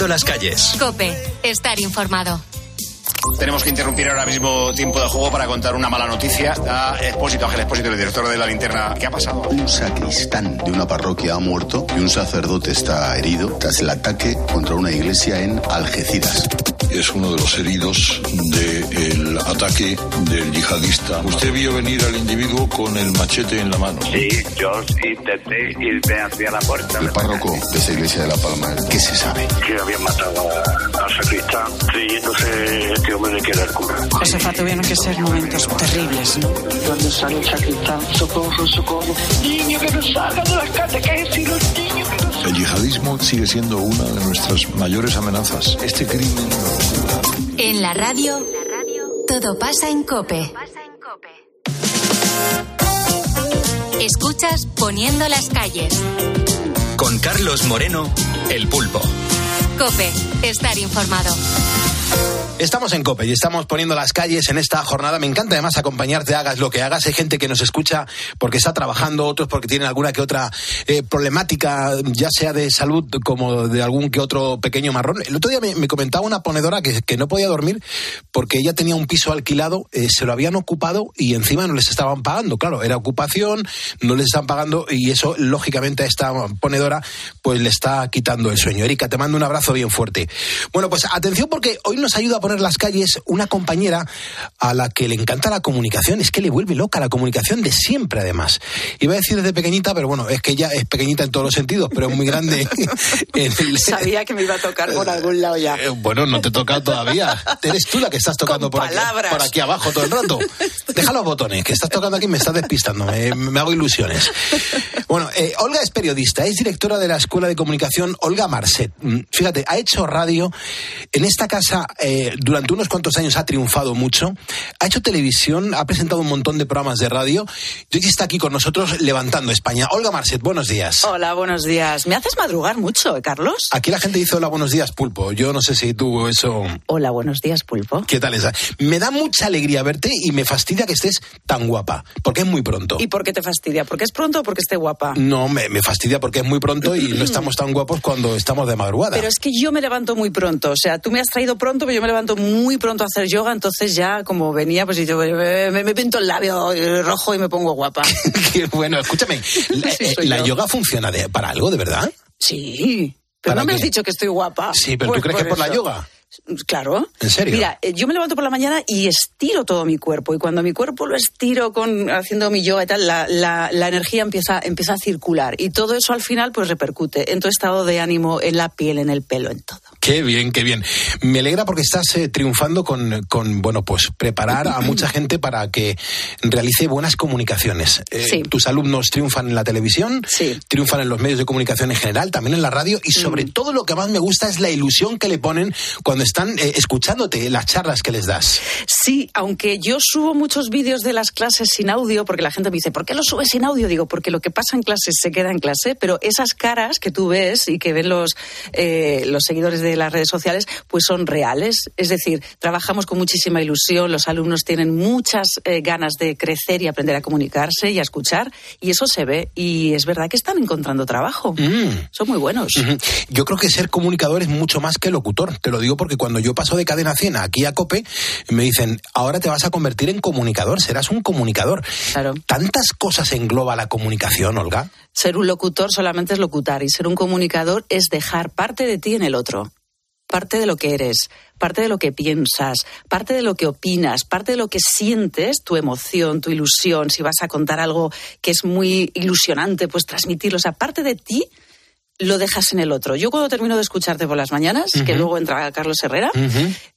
Las calles. Cope, estar informado. Tenemos que interrumpir ahora mismo tiempo de juego para contar una mala noticia a Expósito, Ángel Expósito, el director de la linterna. ¿Qué ha pasado? Un sacristán de una parroquia ha muerto y un sacerdote está herido tras el ataque contra una iglesia en Algeciras. Es uno de los heridos del ataque del yihadista. Usted vio venir al individuo con el machete en la mano. Sí, yo intenté irme hacia la puerta. El párroco de esa iglesia de La Palma, ¿qué se sabe? Que habían matado al sacristán creyéndose este hombre de que era el cura. Josefa, tuvieron que ser momentos terribles, ¿no? Cuando sale el sacristán, socorro, socorro. Niño que nos salga de las catequesis, los nos El yihadismo sigue siendo una de nuestras mayores amenazas. Este crimen En la radio, todo pasa en Cope. Escuchas Poniendo las calles. Con Carlos Moreno, El Pulpo. Cope, estar informado. Estamos en COPE y estamos poniendo las calles en esta jornada. Me encanta además acompañarte, hagas lo que hagas. Hay gente que nos escucha porque está trabajando, otros porque tienen alguna que otra eh, problemática, ya sea de salud como de algún que otro pequeño marrón. El otro día me, me comentaba una ponedora que, que no podía dormir porque ella tenía un piso alquilado, eh, se lo habían ocupado y encima no les estaban pagando. Claro, era ocupación, no les están pagando y eso, lógicamente, a esta ponedora pues le está quitando el sueño. Erika, te mando un abrazo bien fuerte. Bueno, pues atención porque hoy nos ayuda a poner las calles una compañera a la que le encanta la comunicación. Es que le vuelve loca la comunicación de siempre, además. Iba a decir desde pequeñita, pero bueno, es que ella es pequeñita en todos los sentidos, pero es muy grande. el- Sabía que me iba a tocar por algún lado ya. Eh, Bueno, no te toca todavía. Eres tú la que estás tocando por aquí, por aquí abajo todo el rato. Deja los botones, que estás tocando aquí me estás despistando. Me, me hago ilusiones. Bueno, eh, Olga es periodista, es directora de la Escuela de Comunicación Olga Marcet. Mm, Fíjate, ha hecho radio. En esta casa eh, durante unos cuantos años ha triunfado mucho. Ha hecho televisión, ha presentado un montón de programas de radio. Y hoy está aquí con nosotros levantando España. Olga Marcet, buenos días. Hola, buenos días. Me haces madrugar mucho, ¿eh, Carlos? Aquí la gente dice hola, buenos días, Pulpo. Yo no sé si tú eso... Hola, buenos días, Pulpo. ¿Qué tal esa? Me da mucha alegría verte y me fastidia que estés tan guapa, porque es muy pronto. ¿Y por qué te fastidia? ¿Porque es pronto o porque esté guapa? No, me, me fastidia porque es muy pronto y no estamos tan guapos cuando estamos de madrugada. Pero es que yo me levanto muy pronto. O sea, tú me has traído pronto, pero yo me levanto muy pronto a hacer yoga. Entonces ya, como venía, pues yo eh, me, me pinto el labio eh, rojo y me pongo guapa. Qué bueno, escúchame, la, Sí, eh, ¿la yoga funciona de- para algo, de verdad? Sí. Pero ¿Para no me has dicho que estoy guapa. Sí, pero Pues ¿tú crees que por la eso. yoga? Claro. ¿En serio? Mira, eh, yo me levanto por la mañana y estiro todo mi cuerpo. Y cuando mi cuerpo lo estiro con haciendo mi yoga y tal, la, la- la energía empieza, empieza a circular. Y todo eso al final pues repercute en tu estado de ánimo, en la piel, en el pelo, en todo. Qué bien, qué bien. Me alegra porque estás eh, triunfando con, con, bueno, pues preparar a mucha gente para que realice buenas comunicaciones. Eh, Sí. Tus alumnos triunfan en la televisión, Sí. triunfan en los medios de comunicación en general, también en la radio y sobre Mm. todo lo que más me gusta es la ilusión que le ponen cuando están eh, escuchándote, las charlas que les das. Sí, aunque yo subo muchos vídeos de las clases sin audio, porque la gente me dice, ¿por qué los subes sin audio? Digo, porque lo que pasa en clase se queda en clase, pero esas caras que tú ves y que ven los, eh, los seguidores de las redes sociales, pues son reales. Es decir, trabajamos con muchísima ilusión, los alumnos tienen muchas eh, ganas de crecer y aprender a comunicarse y a escuchar, y eso se ve. Y es verdad que están encontrando trabajo. Son muy buenos. Yo creo que ser comunicador es mucho más que locutor. Te lo digo porque cuando yo paso de cadena 100 aquí a COPE, me dicen, ahora te vas a convertir en comunicador, serás un comunicador. Claro. ¿Tantas cosas engloba la comunicación, Olga? Ser un locutor solamente es locutar y ser un comunicador es dejar parte de ti en el otro. Parte de lo que eres, parte de lo que piensas, parte de lo que opinas, parte de lo que sientes, tu emoción, tu ilusión, si vas a contar algo que es muy ilusionante, pues transmitirlo. O sea, parte de ti lo dejas en el otro. Yo cuando termino de escucharte por las mañanas, que luego entra Carlos Herrera,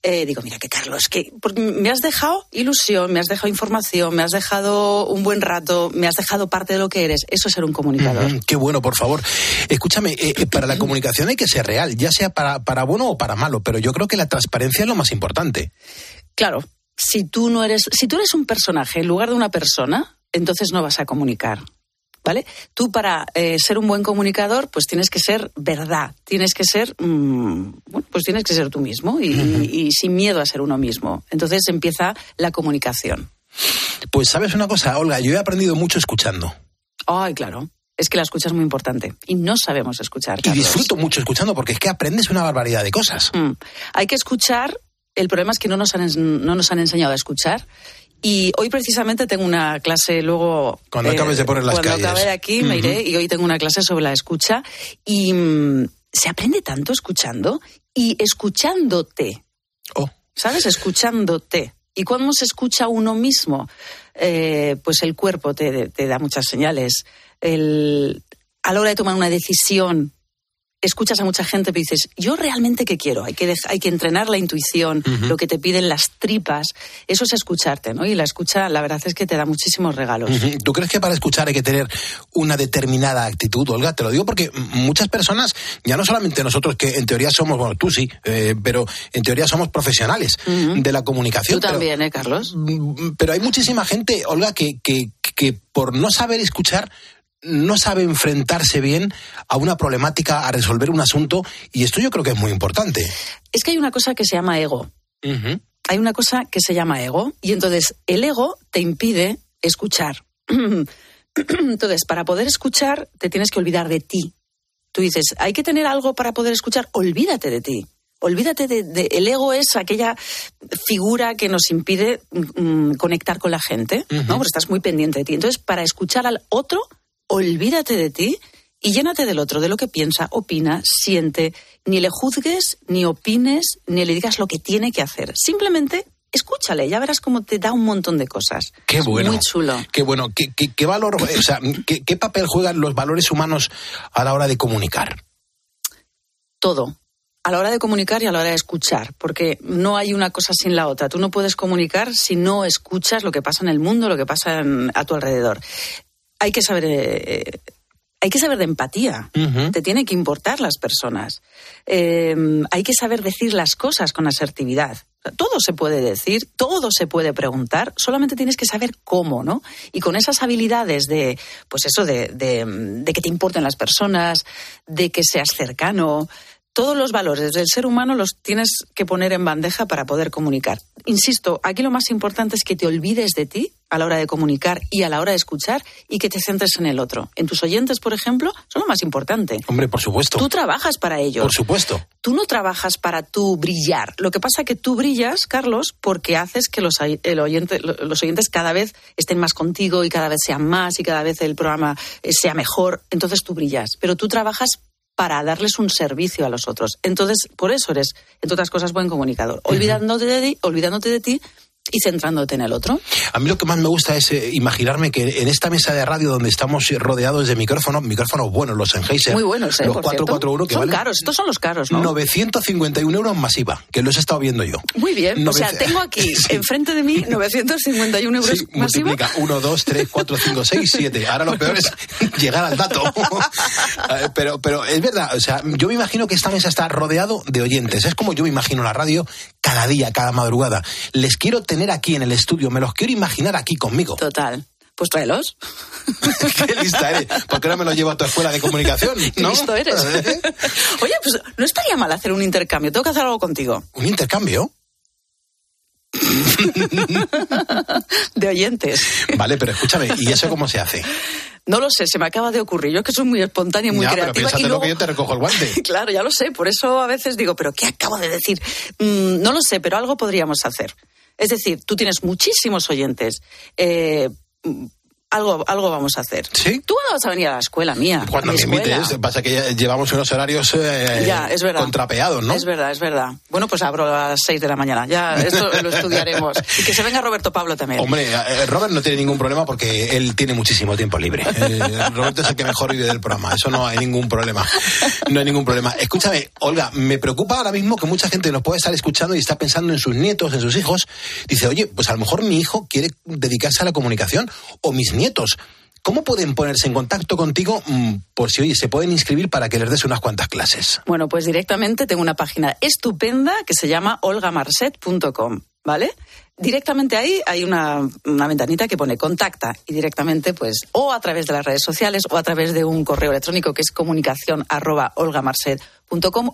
eh, digo, mira que Carlos, que me has dejado ilusión, me has dejado información, me has dejado un buen rato, me has dejado parte de lo que eres. Eso es ser un comunicador. Qué bueno, por favor. Escúchame, eh, eh, para la comunicación hay que ser real, ya sea para, para bueno o para malo, pero yo creo que la transparencia es lo más importante. Claro, si tú no eres, si tú eres un personaje en lugar de una persona, entonces no vas a comunicar. ¿Vale? Tú para eh, ser un buen comunicador, pues tienes que ser verdad, tienes que ser, mm, pues tienes que ser tú mismo y, y- y sin miedo a ser uno mismo. Entonces empieza la comunicación. Pues sabes una cosa, Olga, yo he aprendido mucho escuchando. Ay, claro, es que la escucha es muy importante y no sabemos escuchar. Y disfruto mucho escuchando porque es que aprendes una barbaridad de cosas. Mm. Hay que escuchar El problema es que no nos han, no nos han enseñado a escuchar. Y hoy precisamente tengo una clase luego... eh, Cuando acabes de poner las cuando calles. acabe de aquí me iré y hoy tengo una clase sobre la escucha. Y mm, se aprende tanto escuchando y escuchándote. Oh. ¿Sabes? Escuchándote. Y cuando se escucha uno mismo, eh, pues el cuerpo te, te da muchas señales. El- a la hora de tomar una decisión, escuchas a mucha gente y dices, ¿yo realmente qué quiero? Hay que, dej- hay que entrenar la intuición, lo que te piden las tripas. Eso es escucharte, ¿no? Y la escucha, la verdad es que te da muchísimos regalos. ¿Tú crees que para escuchar hay que tener una determinada actitud, Olga? Te lo digo porque muchas personas, ya no solamente nosotros que en teoría somos, bueno, tú sí, eh, pero en teoría somos profesionales de la comunicación. Tú pero- también, ¿eh, Carlos? Pero hay muchísima gente, Olga, que, que, que por no saber escuchar no sabe enfrentarse bien a una problemática, a resolver un asunto, y esto yo creo que es muy importante. Es que hay una cosa que se llama ego. Hay una cosa que se llama ego y entonces el ego te impide escuchar. Entonces, para poder escuchar, te tienes que olvidar de ti. Tú dices, hay que tener algo para poder escuchar, olvídate de ti. Olvídate de, de- el ego es aquella figura que nos impide mm, conectar con la gente, ¿no? Porque estás muy pendiente de ti. Entonces, para escuchar al otro, olvídate de ti y llénate del otro, de lo que piensa, opina, siente. Ni le juzgues, ni opines, ni le digas lo que tiene que hacer. Simplemente escúchale, ya verás cómo te da un montón de cosas. Qué Es bueno. Muy chulo. Qué bueno. ¿Qué, qué- qué valor, o sea, qué, qué papel juegan los valores humanos a la hora de comunicar? todo. A la hora de comunicar y a la hora de escuchar, porque no hay una cosa sin la otra. Tú no puedes comunicar si no escuchas lo que pasa en el mundo, lo que pasa en- a tu alrededor. Hay que saber, eh, hay que saber de empatía. Te tiene que importar las personas. Eh, hay que saber decir las cosas con asertividad. Todo se puede decir, todo se puede preguntar, solamente tienes que saber cómo, ¿no? Y con esas habilidades de, pues eso, de, de- de que te importen las personas, de que seas cercano, todos los valores del ser humano los tienes que poner en bandeja para poder comunicar. Insisto, aquí lo más importante es que te olvides de ti a la hora de comunicar y a la hora de escuchar y que te centres en el otro. En tus oyentes, por ejemplo, son lo más importante. Hombre, por supuesto. Tú trabajas para ellos. Por supuesto. Tú no trabajas para tú brillar. Lo que pasa que tú brillas, Carlos, porque haces que los, el oyente- lo- los oyentes cada vez estén más contigo y cada vez sean más y cada vez el programa eh, sea mejor. Entonces tú brillas. Pero tú trabajas para darles un servicio a los otros. Entonces, por eso eres, entre otras cosas, buen comunicador. Olvidándote de ti, olvidándote de ti y centrándote en el otro. A mí lo que más me gusta es eh, imaginarme que en esta mesa de radio donde estamos rodeados de micrófonos, micrófonos buenos, los Sennheiser, Muy buenos, ¿eh? los por cierto. 441 que Son valen caros, estos son los caros, ¿no? 951 euros masiva, que los he estado viendo yo. Muy bien, o sea, tengo aquí enfrente de mí 951 euros Sí, masiva. multiplica 1, 2, 3, 4, 5, 6, 7. Ahora lo peor es llegar al dato. Eh, pero, pero es verdad, o sea, yo me imagino que esta mesa está rodeado de oyentes. Es como yo me imagino la radio cada día, cada madrugada. Les quiero tener aquí en el estudio, me los quiero imaginar aquí conmigo. Total. Pues tráelos. Qué lista eres. ¿Por qué no me lo llevo a tu escuela de comunicación? Qué ¿no? listo eres. Oye, pues no estaría mal hacer un intercambio. Tengo que hacer algo contigo. ¿Un intercambio? De oyentes. Vale, pero escúchame, ¿y eso cómo se hace? No lo sé, se me acaba de ocurrir. Yo es que soy muy espontánea, muy pero creativa. piénsatelo y luego... que yo te recojo el guante. Claro, ya lo sé. Por eso a veces digo, ¿pero qué acabo de decir? Mm, no lo sé, pero algo podríamos hacer. Es decir, tú tienes muchísimos oyentes. Eh, algo, algo vamos a hacer. ¿Sí? Tú no vas a venir a la escuela mía. Cuando me escuela. invites, pasa que llevamos unos horarios eh, Ya, es verdad. contrapeados, ¿no? Es verdad, es verdad. Bueno, pues abro a las 6 de la mañana. Ya, esto lo estudiaremos. Y que se venga Roberto Pablo también. Hombre, eh, Robert no tiene ningún problema porque él tiene muchísimo tiempo libre. Eh, Roberto es el que mejor vive del programa, eso no hay ningún problema. No hay ningún problema. Escúchame, Olga, me preocupa ahora mismo que mucha gente nos puede estar escuchando y está pensando en sus nietos, en sus hijos. Dice, oye, pues a lo mejor mi hijo quiere dedicarse a la comunicación o mis ¿Cómo pueden ponerse en contacto contigo mm, por si, oye, se pueden inscribir para que les des unas cuantas clases? Bueno, pues directamente tengo una página estupenda que se llama olgamarset.com, ¿vale? Directamente ahí hay una, una ventanita que pone contacta y directamente pues o a través de las redes sociales o a través de un correo electrónico que es comunicación arroba olgamarset.com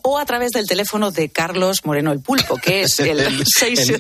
o a través del teléfono de Carlos Moreno el Pulpo, que es el 6...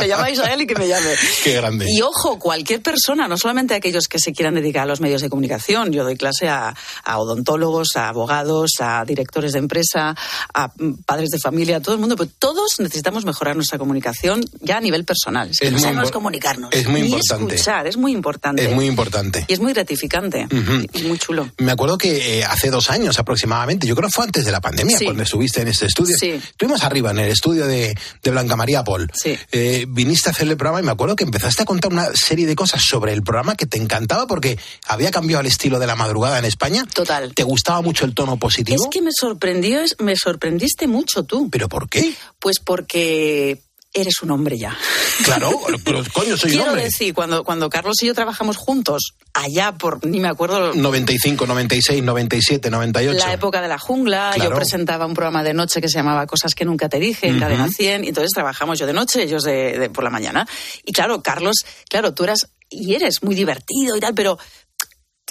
Me llamáis a él y que me llame. Qué grande. Y ojo, cualquier persona, no solamente aquellos que se quieran dedicar a los medios de comunicación. Yo doy clase a, a odontólogos, a abogados, a directores de empresa, a mm, padres de familia, a todo el mundo. Pero todos necesitamos mejorar nuestra comunicación ya a nivel personal. Es que Es no comunicarnos. es muy importante. escuchar, es muy importante. Es muy importante. Y es muy gratificante. Ujú. Y muy chulo. Me acuerdo que eh, hace dos años aproximadamente, yo creo que fue antes de la pandemia, Sí. cuando estuviste en este estudio. Sí. Estuvimos arriba en el estudio de, de Blanca María Paul. Sí. Eh, viniste a hacer el programa y me acuerdo que empezaste a contar una serie de cosas sobre el programa que te encantaba porque había cambiado el estilo de la madrugada en España. Total. ¿Te gustaba mucho el tono positivo? Es que me sorprendió, me sorprendiste mucho tú. ¿Pero por qué? Pues porque eres un hombre ya. Claro, pero coño, soy un Quiero hombre. decir, cuando, cuando Carlos y yo trabajamos juntos, allá por, ni me acuerdo, 95, 96, 97, 98. la época de la jungla, Claro. yo presentaba un programa de noche que se llamaba Cosas que nunca te dije en Ujú. Cadena 100, y entonces trabajamos yo de noche, ellos de, de- por la mañana. Y claro, Carlos, claro, tú eras y eres muy divertido y tal, pero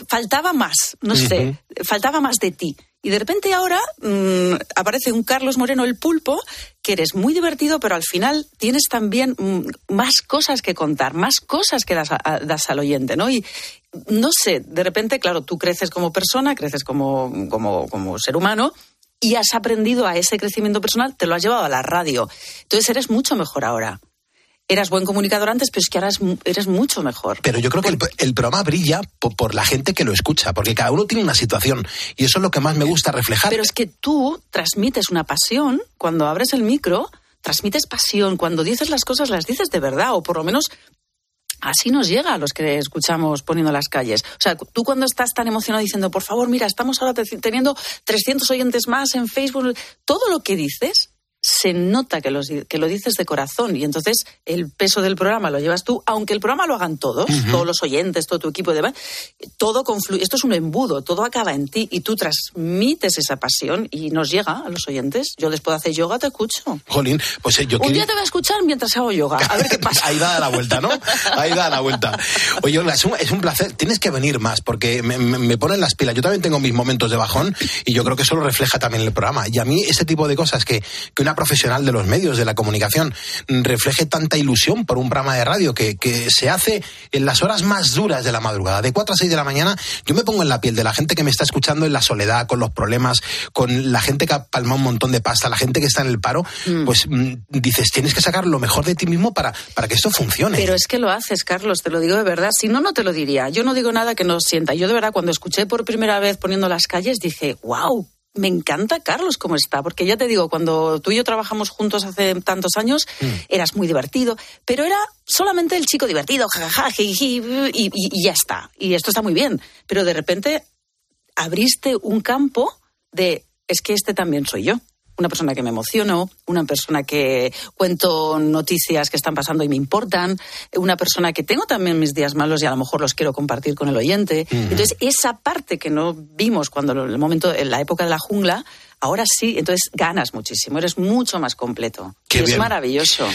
faltaba más, no sé, faltaba más de ti. Y de repente ahora mm, aparece un Carlos Moreno el pulpo, que eres muy divertido, pero al final tienes también mm, más cosas que contar, más cosas que das, das al oyente, ¿no? Y no sé, de repente, claro, tú creces como persona, creces como, como, como ser humano, y has aprendido a ese crecimiento personal, te lo has llevado a la radio. Entonces eres mucho mejor ahora. Eras buen comunicador antes, pero es que ahora es eres mucho mejor. Pero yo creo que el, el programa brilla por, por la gente que lo escucha, porque cada uno tiene una situación y eso es lo que más me gusta reflejar. Pero es que tú transmites una pasión cuando abres el micro, transmites pasión. Cuando dices las cosas, las dices de verdad, o por lo menos así nos llega a los que escuchamos poniendo las calles. O sea, tú cuando estás tan emocionado diciendo, por favor, mira, estamos ahora te- teniendo 300 oyentes más en Facebook, todo lo que dices se nota que, los que lo dices de corazón y entonces el peso del programa lo llevas tú, aunque el programa lo hagan todos, todos los oyentes, todo tu equipo y demás, todo confluye, esto es un embudo, todo acaba en ti y tú transmites esa pasión y nos llega a los oyentes. Yo después de hacer yoga te escucho. Jolín, pues eh, yo Un día te voy a escuchar mientras hago yoga, a ver qué pasa. Ahí da la vuelta, ¿no? Ahí da la vuelta. Oye, Olga, es un, es un placer. Tienes que venir más porque me, me- me ponen las pilas. Yo también tengo mis momentos de bajón y yo creo que eso lo refleja también el programa. Y a mí este tipo de cosas que, que una profesional de los medios, de la comunicación, mm, refleje tanta ilusión por un programa de radio que, que se hace en las horas más duras de la madrugada, de 4 a 6 de la mañana, yo me pongo en la piel de la gente que me está escuchando en la soledad, con los problemas, con la gente que ha palmado un montón de pasta, la gente que está en el paro, pues mm, dices, tienes que sacar lo mejor de ti mismo para, para que esto funcione. Pero es que lo haces, Carlos, te lo digo de verdad. Si no, no te lo diría. Yo no digo nada que no sienta. Yo de verdad, cuando escuché por primera vez poniendo las calles, dije, wow. Me encanta Carlos cómo está, porque ya te digo, cuando tú y yo trabajamos juntos hace tantos años, eras muy divertido, pero era solamente el chico divertido, jajaja, jiji, y, y- y ya está. Y esto está muy bien, pero de repente abriste un campo de, es que este también soy yo. Una persona que me emociono, una persona que cuento noticias que están pasando y me importan, una persona que tengo también mis días malos y a lo mejor los quiero compartir con el oyente. Entonces, esa parte que no vimos cuando en el momento, en la época de la jungla, ahora sí, entonces ganas muchísimo, eres mucho más completo. Qué Y es bien. maravilloso.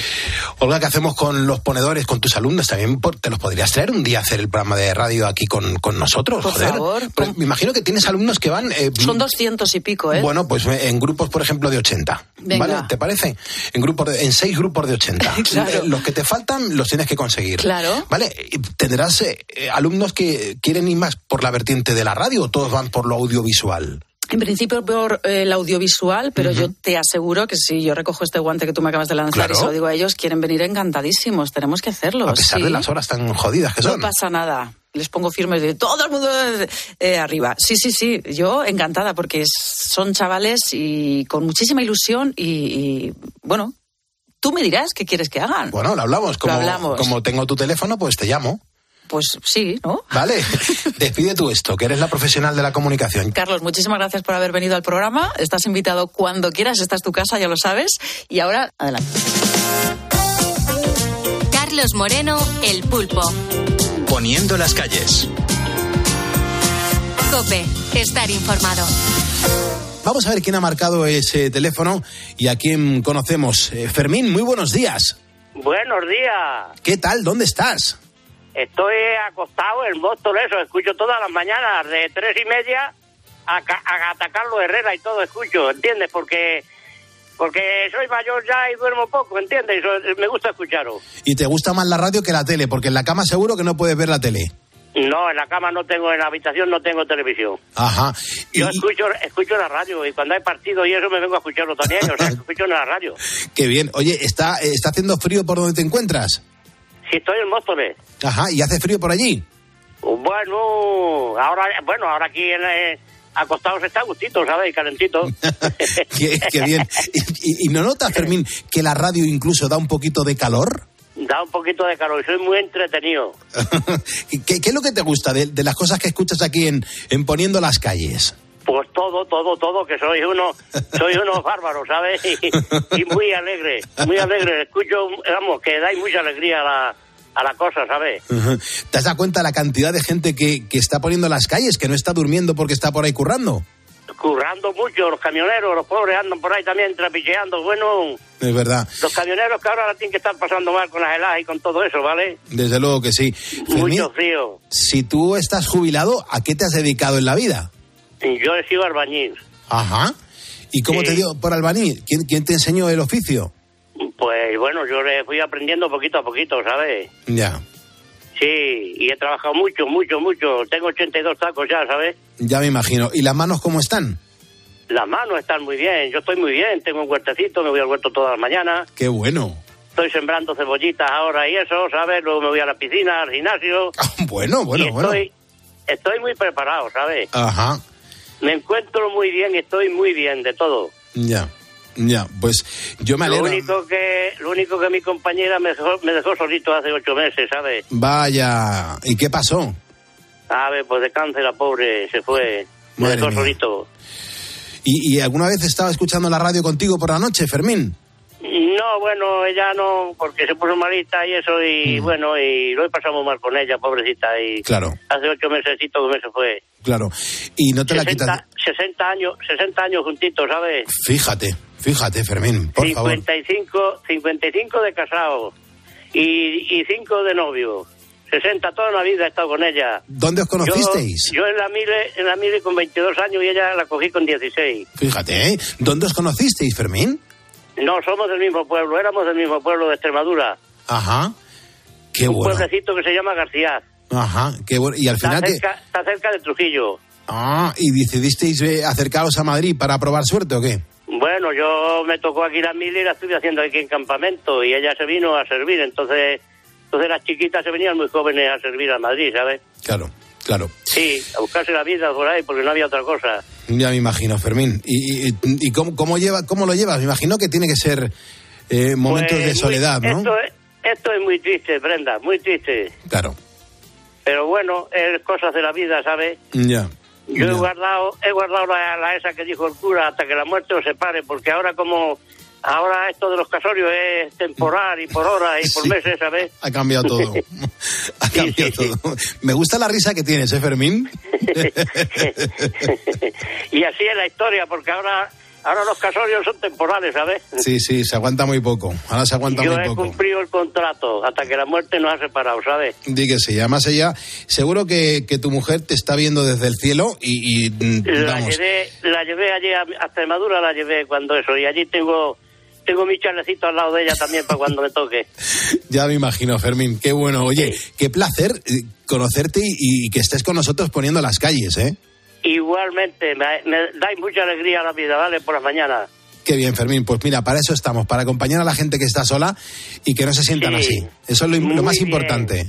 Olga, ¿qué hacemos con los ponedores, con tus alumnos? También te los podrías traer un día a hacer el programa de radio aquí con, con nosotros, Por joder. favor. Pues me imagino que tienes alumnos que van... eh, Son doscientos y pico, ¿eh? Bueno, pues en grupos, por ejemplo, de 80. Venga. ¿Vale? ¿Te parece? En grupos de- en seis grupos de 80. Claro. Eh, Los que te faltan los tienes que conseguir. Claro. ¿Vale? Tendrás eh, eh, alumnos que quieren ir más por la vertiente de la radio o todos van por lo audiovisual. En principio por eh, el audiovisual, pero yo te aseguro que si yo recojo este guante que tú me acabas de lanzar Claro. y se lo digo a ellos, quieren venir encantadísimos. Tenemos que hacerlo. A pesar sí. de las horas tan jodidas que No son. pasa nada. Les pongo firmes de todo el mundo eh, arriba. Sí, sí, sí. Yo encantada porque son chavales y con muchísima ilusión y, y, bueno, tú me dirás qué quieres que hagan. Bueno, lo hablamos. Como, Lo hablamos. como tengo tu teléfono, pues te llamo. Pues sí, ¿no? Vale. Despide tú esto, que eres la profesional de la comunicación. Carlos, muchísimas gracias por haber venido al programa. Estás invitado cuando quieras, esta es tu casa, ya lo sabes. Y ahora, adelante. Carlos Moreno, el pulpo. Poniendo las calles. Cope, estar informado. Vamos a ver quién ha marcado ese teléfono y a quién conocemos. Eh, Fermín, muy buenos días. Buenos días. ¿Qué tal? ¿Dónde estás? Estoy acostado en Boston, eso. Escucho todas las mañanas de tres y media a, a, a Carlos Herrera y todo escucho, ¿entiendes? Porque porque soy mayor ya y duermo poco, ¿entiendes? So- me gusta escucharos. Y te gusta más la radio que la tele, porque en la cama seguro que no puedes ver la tele. No, en la cama no tengo, en la habitación no tengo televisión. Ajá. Y, Yo escucho, escucho la radio y cuando hay partido y eso me vengo a escucharlo también, o sea, escucho en la radio. qué bien. Oye, ¿está, eh, ¿está haciendo frío por donde te encuentras? Si estoy en Móstoles. Ajá, ¿y hace frío por allí? Bueno, ahora, bueno, ahora aquí en, eh, acostados está a gustito, ¿sabes? Y calentito. qué, qué bien. Y, y- no notas, Fermín, que la radio incluso da un poquito de calor? Da un poquito de calor y soy muy entretenido. ¿Qué, qué es lo que te gusta de, de las cosas que escuchas aquí en, en Poniendo las Calles? Pues todo, todo, todo, que soy uno, soy uno bárbaro, ¿sabes? Y, y muy alegre, muy alegre. Escucho, vamos, que dais mucha alegría a la, a la cosa, ¿sabes? ¿Te has dado cuenta la cantidad de gente que, que está poniendo las calles, que no está durmiendo porque está por ahí currando? Currando mucho, los camioneros, los pobres andan por ahí también trapicheando. Bueno, Es verdad, los camioneros que ahora la tienen que estar pasando mal con las heladas y con todo eso, ¿vale? desde luego que sí. Fermín, Mucho frío. si tú estás jubilado, ¿a qué te has dedicado en la vida? Yo he sido albañil. Ajá. ¿Y cómo Sí. te dio por albañil? ¿Quién, quién te enseñó el oficio? Pues bueno, yo le fui aprendiendo poquito a poquito, ¿sabes? Ya, Sí, y he trabajado mucho, mucho, mucho. Tengo 82 tacos ya, ¿sabes? ya me imagino. ¿Y las manos cómo están? Las manos están muy bien, yo estoy muy bien, tengo un huertecito, me voy al huerto todas las mañanas, Qué bueno. estoy sembrando cebollitas ahora y eso, ¿sabes? Luego me voy a la piscina, al gimnasio. Bueno, bueno, y bueno. estoy, estoy muy preparado, ¿sabes? Ajá, Me encuentro muy bien, estoy muy bien de todo. ya, ya. Pues yo me Lo alegro. único que lo único que mi compañera me dejó, me dejó solito hace ocho meses, ¿sabes? Vaya, ¿y qué pasó? A ver, pues de cáncer la pobre se fue, me Madre dejó mía. solito. ¿Y, y alguna vez estaba escuchando la radio contigo por la noche, Fermín? No, bueno, ella no, porque se puso malita y eso, y bueno, y lo he pasado muy mal con ella, pobrecita, y Mm. Claro, hace ocho meses que me se fue. claro. Y no te la quitas. 60, 60 años, 60 años juntitos, ¿sabes? Fíjate, fíjate, Fermín, por favor. 55, 55 de casado y, y 5 de novio. 60 toda la vida he estado con ella. ¿Dónde os conocisteis? Yo, yo en la Mile, en la Mile con 22 años y ella la cogí con 16. Fíjate, ¿eh? ¿Dónde os conocisteis, Fermín? No, somos del mismo pueblo, éramos del mismo pueblo de Extremadura. Ajá. Qué un bueno. pueblecito que se llama García. Ajá, qué bueno. Y al final cerca, está cerca de Trujillo. Ah, ¿y decidisteis eh, acercaros a Madrid para probar suerte o qué? Bueno, yo me tocó aquí la mil y la estuve haciendo aquí en campamento y ella se vino a servir, entonces entonces las chiquitas se venían muy jóvenes a servir a Madrid, ¿sabes? Claro, claro. Sí, a buscarse la vida por ahí porque no había otra cosa. Ya me imagino, Fermín. ¿Y, y, y cómo, cómo, lleva, cómo lo llevas? Me imagino que tiene que ser eh, momentos Pues, de muy- soledad, ¿no? Esto es, esto es muy triste, Brenda, muy triste. Claro, Pero bueno, es cosas de la vida, ¿sabes? ya. Yo he guardado, he guardado la, la esa que dijo el cura hasta que la muerte os separe, porque ahora como ahora esto de los casorios es temporal y por horas y por Sí. meses, ¿sabes? Ha cambiado todo. ha cambiado todo. Me gusta la risa que tienes, ¿eh, Fermín? y así es la historia, porque ahora ahora los casorios son temporales, ¿sabes? Sí, sí, se aguanta muy poco. Ahora se aguanta Yo muy he poco. cumplido el contrato hasta que la muerte nos ha separado, ¿sabes? Di que sí, además ella, seguro que, que tu mujer te está viendo desde el cielo y, y, mm, La vamos, llevé, la llevé allí a, a Extremadura, la llevé cuando eso, y allí tengo tengo mi chalecito al lado de ella también para cuando me toque. ya me imagino, Fermín. Qué bueno. Oye, qué placer eh, conocerte y, y que estés con nosotros poniendo las calles, ¿eh? Igualmente, me, me dais mucha alegría a la vida, ¿vale? Por las mañanas. Qué bien, Fermín. Pues mira, para eso estamos, para acompañar a la gente que está sola y que no se sientan Sí. así. Eso es lo, más bien. importante.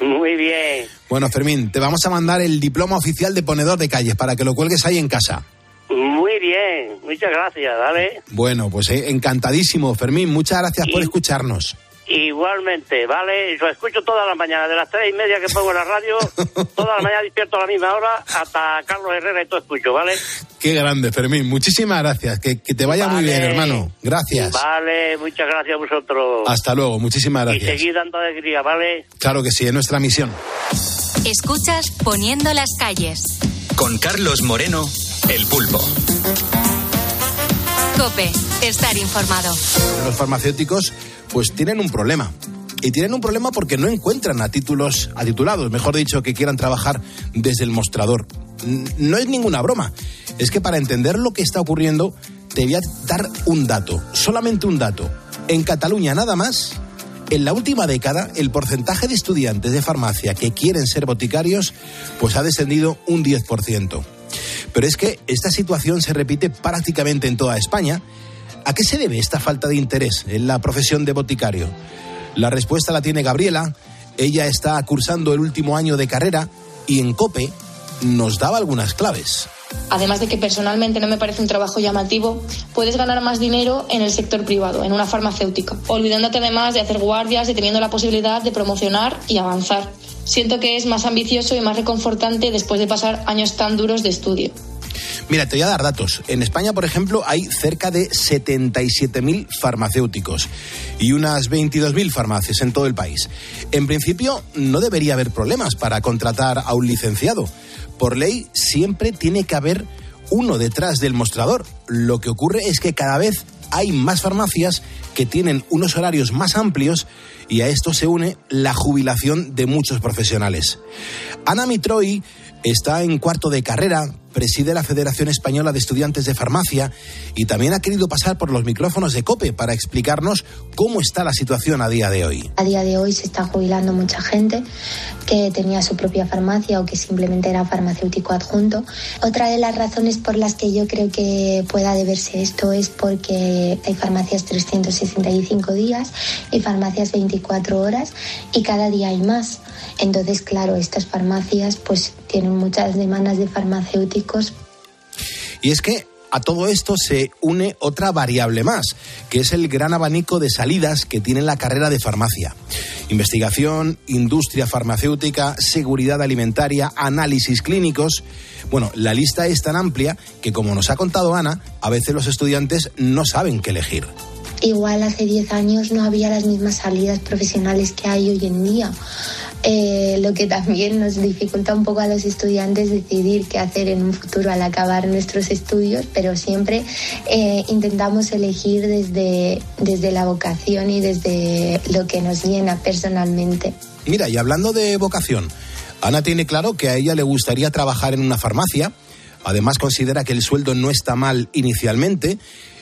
Muy bien, Bueno, Fermín, te vamos a mandar el diploma oficial de ponedor de calles para que lo cuelgues ahí en casa. muy bien, muchas gracias, ¿vale? Bueno, pues eh, encantadísimo, Fermín. Muchas gracias por escucharnos. Igualmente, ¿vale? Lo escucho todas las mañanas, de las tres y media que pongo en la radio, todas las mañanas despierto a la misma hora, hasta Carlos Herrera y todo escucho, ¿vale? Qué grande, Fermín. Muchísimas gracias. Que, que te vaya muy bien, hermano. Gracias. Vale, muchas gracias a vosotros. Hasta luego. Muchísimas Y gracias. seguid dando alegría, ¿vale? Claro que sí, es nuestra misión. Escuchas Poniendo las calles. Con Carlos Moreno, El Pulpo. Estar informado. Los farmacéuticos pues tienen un problema. Y tienen un problema porque no encuentran a títulos, a titulados, mejor dicho, que quieran trabajar desde el mostrador. No es ninguna broma. Es que para entender lo que está ocurriendo, te voy a dar un dato, solamente un dato. En Cataluña nada más, en la última década, el porcentaje de estudiantes de farmacia que quieren ser boticarios, pues ha descendido un 10%. Pero es que esta situación se repite prácticamente en toda España. ¿A qué se debe esta falta de interés en la profesión de boticario? La respuesta la tiene Gabriela. Ella está cursando el último año de carrera y en COPE nos daba algunas claves. Además de que personalmente no me parece un trabajo llamativo, puedes ganar más dinero en el sector privado, en una farmacéutica, olvidándote además de hacer guardias y teniendo la posibilidad de promocionar y avanzar. Siento que es más ambicioso y más reconfortante después de pasar años tan duros de estudio. Mira, te voy a dar datos. En España, por ejemplo, hay cerca de 77.000 farmacéuticos y unas 22.000 farmacias en todo el país. En principio, no debería haber problemas para contratar a un licenciado. Por ley, siempre tiene que haber uno detrás del mostrador. Lo que ocurre es que cada vez hay más farmacias que tienen unos horarios más amplios y a esto se une la jubilación de muchos profesionales. Ana Mitroy está en cuarto de carrera, preside la Federación Española de Estudiantes de Farmacia y también ha querido pasar por los micrófonos de COPE para explicarnos cómo está la situación a día de hoy. A día de hoy se está jubilando mucha gente que tenía su propia farmacia o que simplemente era farmacéutico adjunto. Otra de las razones por las que yo creo que pueda deberse esto es porque hay farmacias 365 días y farmacias 24 horas y cada día hay más. Entonces, claro, estas farmacias pues tienen muchas demandas de farmacéuticos Y es que a todo esto se une otra variable más, que es el gran abanico de salidas que tiene la carrera de farmacia. Investigación, industria farmacéutica, seguridad alimentaria, análisis clínicos. Bueno, la lista es tan amplia que, como nos ha contado Ana, a veces los estudiantes no saben qué elegir. Igual hace 10 años no había las mismas salidas profesionales que hay hoy en día, eh, lo que también nos dificulta un poco a los estudiantes decidir qué hacer en un futuro al acabar nuestros estudios, pero siempre eh, intentamos elegir desde, desde la vocación y desde lo que nos llena personalmente. Mira, y hablando de vocación, Ana tiene claro que a ella le gustaría trabajar en una farmacia. Además, considera que el sueldo no está mal inicialmente.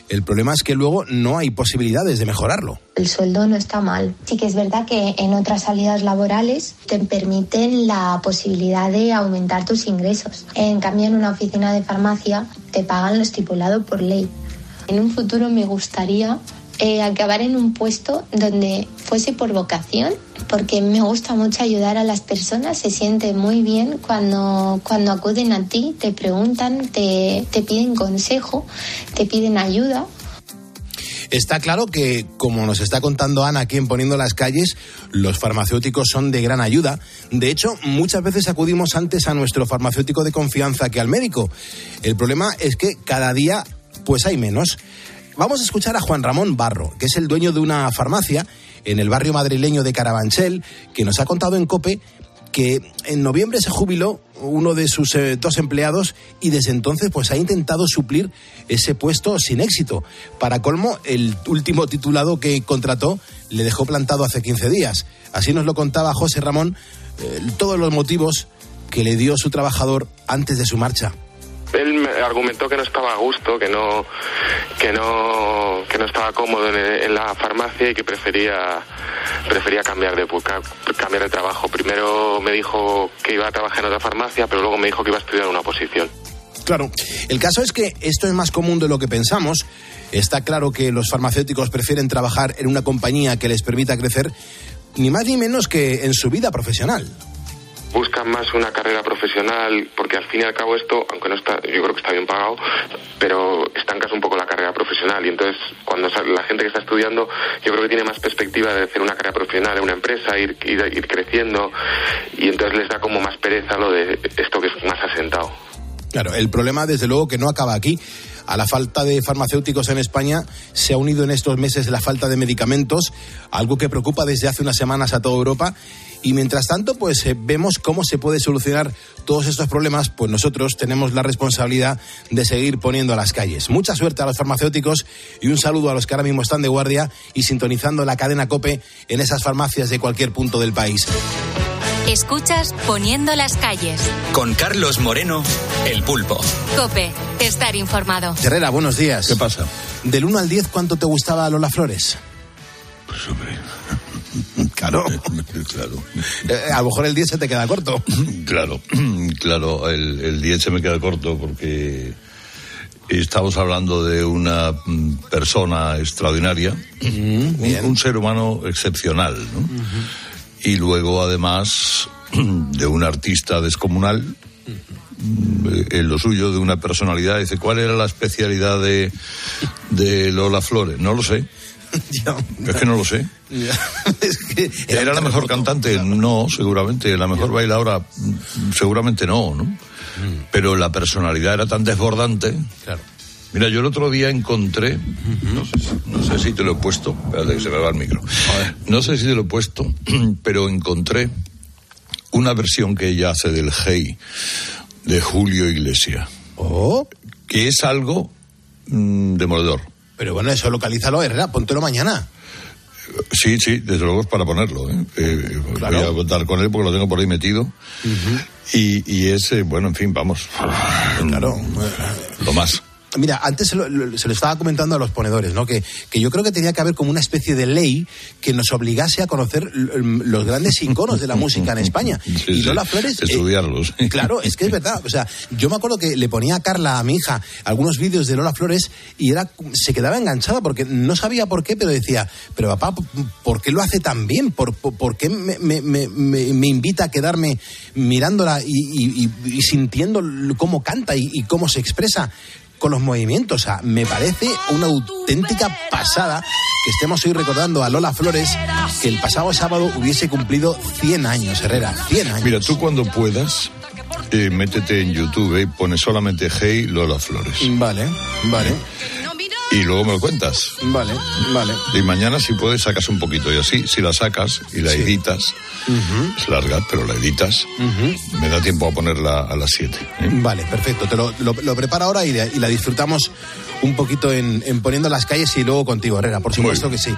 El problema es que luego no hay posibilidades de mejorarlo. El sueldo no está mal. Sí que es verdad que en otras salidas laborales te permiten la posibilidad de aumentar tus ingresos. En cambio, en una oficina de farmacia te pagan lo estipulado por ley. En un futuro me gustaría eh, acabar en un puesto donde fuese por vocación, porque me gusta mucho ayudar a las personas, se siente muy bien cuando, cuando acuden a ti, te preguntan, te, te piden consejo, te piden ayuda. Está claro que, como nos está contando Ana aquí en Poniendo las Calles, los farmacéuticos son de gran ayuda. De hecho, muchas veces acudimos antes a nuestro farmacéutico de confianza que al médico. El problema es que cada día pues hay menos. Vamos a escuchar a Juan Ramón Barro, que es el dueño de una farmacia en el barrio madrileño de Carabanchel, que nos ha contado en COPE que en noviembre se jubiló uno de sus eh, dos empleados y desde entonces pues ha intentado suplir ese puesto sin éxito. Para colmo, el último titulado que contrató le dejó plantado hace 15 días. Así nos lo contaba José Ramón, eh, todos los motivos que le dio su trabajador antes de su marcha. Él me argumentó que no estaba a gusto, que no, que no, que no estaba cómodo en, la farmacia y que prefería, prefería cambiar de, cambiar de trabajo. Primero me dijo que iba a trabajar en otra farmacia, pero luego me dijo que iba a estudiar una posición. Claro, el caso es que esto es más común de lo que pensamos. Está claro que los farmacéuticos prefieren trabajar en una compañía que les permita crecer, ni más ni menos que en su vida profesional. Buscan más una carrera profesional porque al fin y al cabo esto, aunque no está, yo creo que está bien pagado, pero estancas un poco la carrera profesional y entonces cuando la gente que está estudiando yo creo que tiene más perspectiva de hacer una carrera profesional en una empresa, ir, ir creciendo y entonces les da como más pereza lo de esto que es más asentado. Claro, el problema desde luego que no acaba aquí. A la falta de farmacéuticos en España se ha unido en estos meses la falta de medicamentos, algo que preocupa desde hace unas semanas a toda Europa. Y mientras tanto, pues eh, vemos cómo se puede solucionar todos estos problemas, pues nosotros tenemos la responsabilidad de seguir poniendo a las calles. Mucha suerte a los farmacéuticos y un saludo a los que ahora mismo están de guardia y sintonizando la cadena COPE en esas farmacias de cualquier punto del país. Escuchas Poniendo las calles. Con Carlos Moreno, El Pulpo. Cope, estar informado. Herrera, buenos días. ¿Qué pasa? Del 1 al 10, ¿cuánto te gustaba Lola Flores? Pues hombre. Claro. claro. Eh, a lo mejor el 10 se te queda corto. Claro, claro, el, el 10 se me queda corto porque estamos hablando de una mm, persona extraordinaria, un, un ser humano excepcional, ¿no? Y luego, además, de un artista descomunal, mm, en lo suyo, de una personalidad. Dice, ¿cuál era la especialidad de, de Lola Flores? No lo sé. Es que no lo sé. ¿Era la mejor cantante? No, seguramente. ¿La mejor bailadora? Mm, Seguramente no, ¿no? Pero la personalidad era tan desbordante. Claro. Mira, yo el otro día encontré, no, sé, si- no sé si te lo he puesto, espérate que se me va el micro. No sé si te lo he puesto, pero encontré una versión que ella hace del Hey de Julio Iglesias. Oh. Que es algo mm, demoledor. Pero bueno, eso localízalo, Herrera, póntelo mañana. Sí, sí, desde luego es para ponerlo. ¿eh? Eh, Voy a contar con él porque lo tengo por ahí metido. Y, y es, eh, bueno, en fin, vamos. Claro. Lo más. Mira, antes se lo, se lo estaba comentando a los ponedores, ¿no? Que, que yo creo que tenía que haber como una especie de ley que nos obligase a conocer los grandes iconos de la música en España. Sí, y sí, Lola Flores. eh, Estudiarlos. Claro, es que es verdad. O sea, yo me acuerdo que le ponía a Carla, a mi hija, algunos vídeos de Lola Flores y era, se quedaba enganchada porque no sabía por qué, pero decía, pero papá, ¿por qué lo hace tan bien? ¿Por, por, por qué me, me- me- me- me invita a quedarme mirándola y, y- y- y sintiendo cómo canta y cómo se expresa? Con los movimientos. O sea, me parece una auténtica pasada que estemos hoy recordando a Lola Flores que el pasado sábado hubiese cumplido 100 años, Herrera. 100 años. Mira, tú cuando puedas, eh, métete en YouTube y pones solamente Hey Lola Flores. Vale, vale. Y luego me lo cuentas. Vale, vale. Y mañana, si puedes, sacas un poquito. Y así, si la sacas y la editas, es larga, pero la editas, me da tiempo a ponerla a las 7. Vale, perfecto. Te lo, lo- lo preparo ahora y, la- y la disfrutamos un poquito en, en poniendo las calles y luego contigo, Herrera, por supuesto que sí.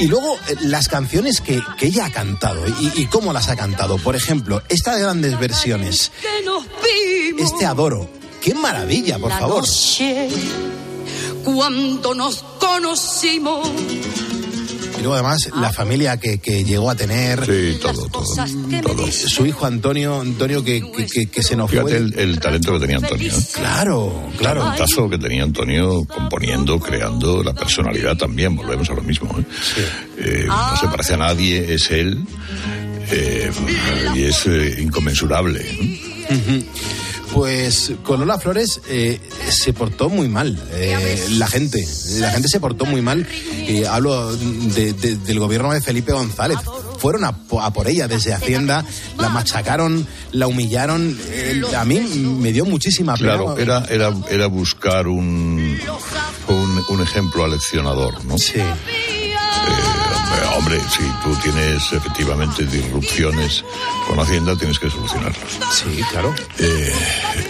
Y luego eh, las canciones que, que ella ha cantado y, y cómo las ha cantado. Por ejemplo, estas grandes versiones. Este adoro. Qué maravilla, por La favor. Cuando nos conocimos. Y luego además la familia que, que llegó a tener. Sí, todo, todo. todo. Su hijo Antonio, Antonio que, que- que- que se nos Fíjate fue. el, el talento que tenía Antonio. ¿eh? Claro, claro. El talentazo que tenía Antonio componiendo, creando la personalidad también, volvemos a lo mismo. ¿eh? Eh, no se parece a nadie, es él eh, y es eh, inconmensurable. ¿eh? Ujú. Pues con Lola Flores eh, se portó muy mal eh, la gente, la gente se portó muy mal. Eh, hablo de- de- del gobierno de Felipe González. Fueron a por ella desde Hacienda, la machacaron, la humillaron. Eh, a mí me dio muchísima pena. Claro, era, era, era buscar un, un, un ejemplo aleccionador, ¿no? Sí. Hombre, si tú tienes efectivamente disrupciones con Hacienda, tienes que solucionarlas. Sí, claro.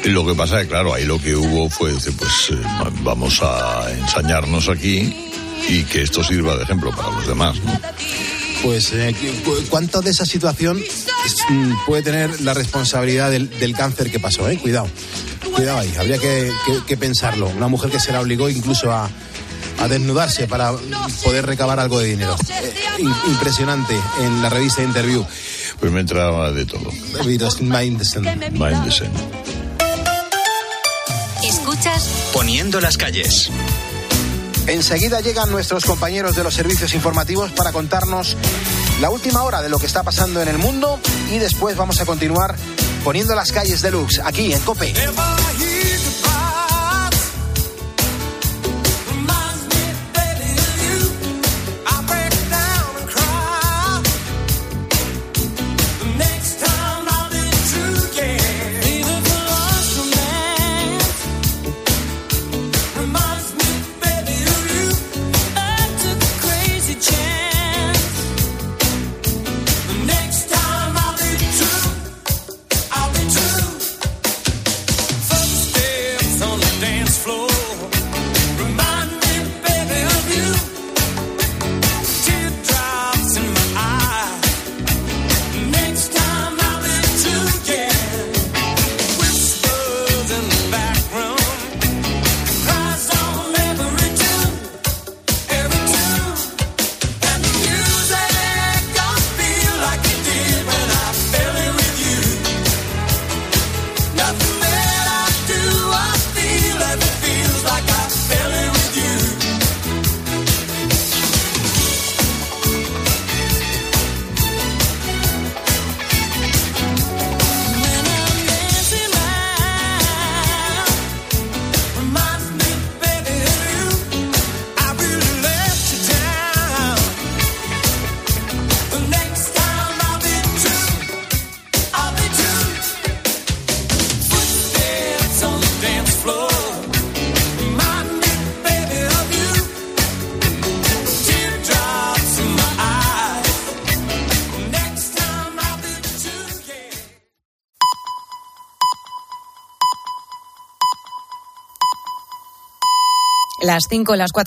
lo que pasa es que, claro, ahí lo que hubo fue, decir, pues eh, vamos a ensañarnos aquí y que esto sirva de ejemplo para los demás, ¿no? Pues, eh, cu- ¿cuánto de esa situación mm, puede tener la responsabilidad del, del cáncer que pasó? Eh? Cuidado, cuidado ahí, habría que, que- que pensarlo. Una mujer que se la obligó incluso a, a desnudarse para poder recabar algo de dinero. Eh, in- impresionante en la revista Interview. Pues me entraba de todo. Mind the Sun. Mind the Sun. Escuchas Poniendo las calles. Enseguida llegan nuestros compañeros de los servicios informativos para contarnos la última hora de lo que está pasando en el mundo y después vamos a continuar poniendo las calles de Lux aquí en Cope. Las 5, las 4.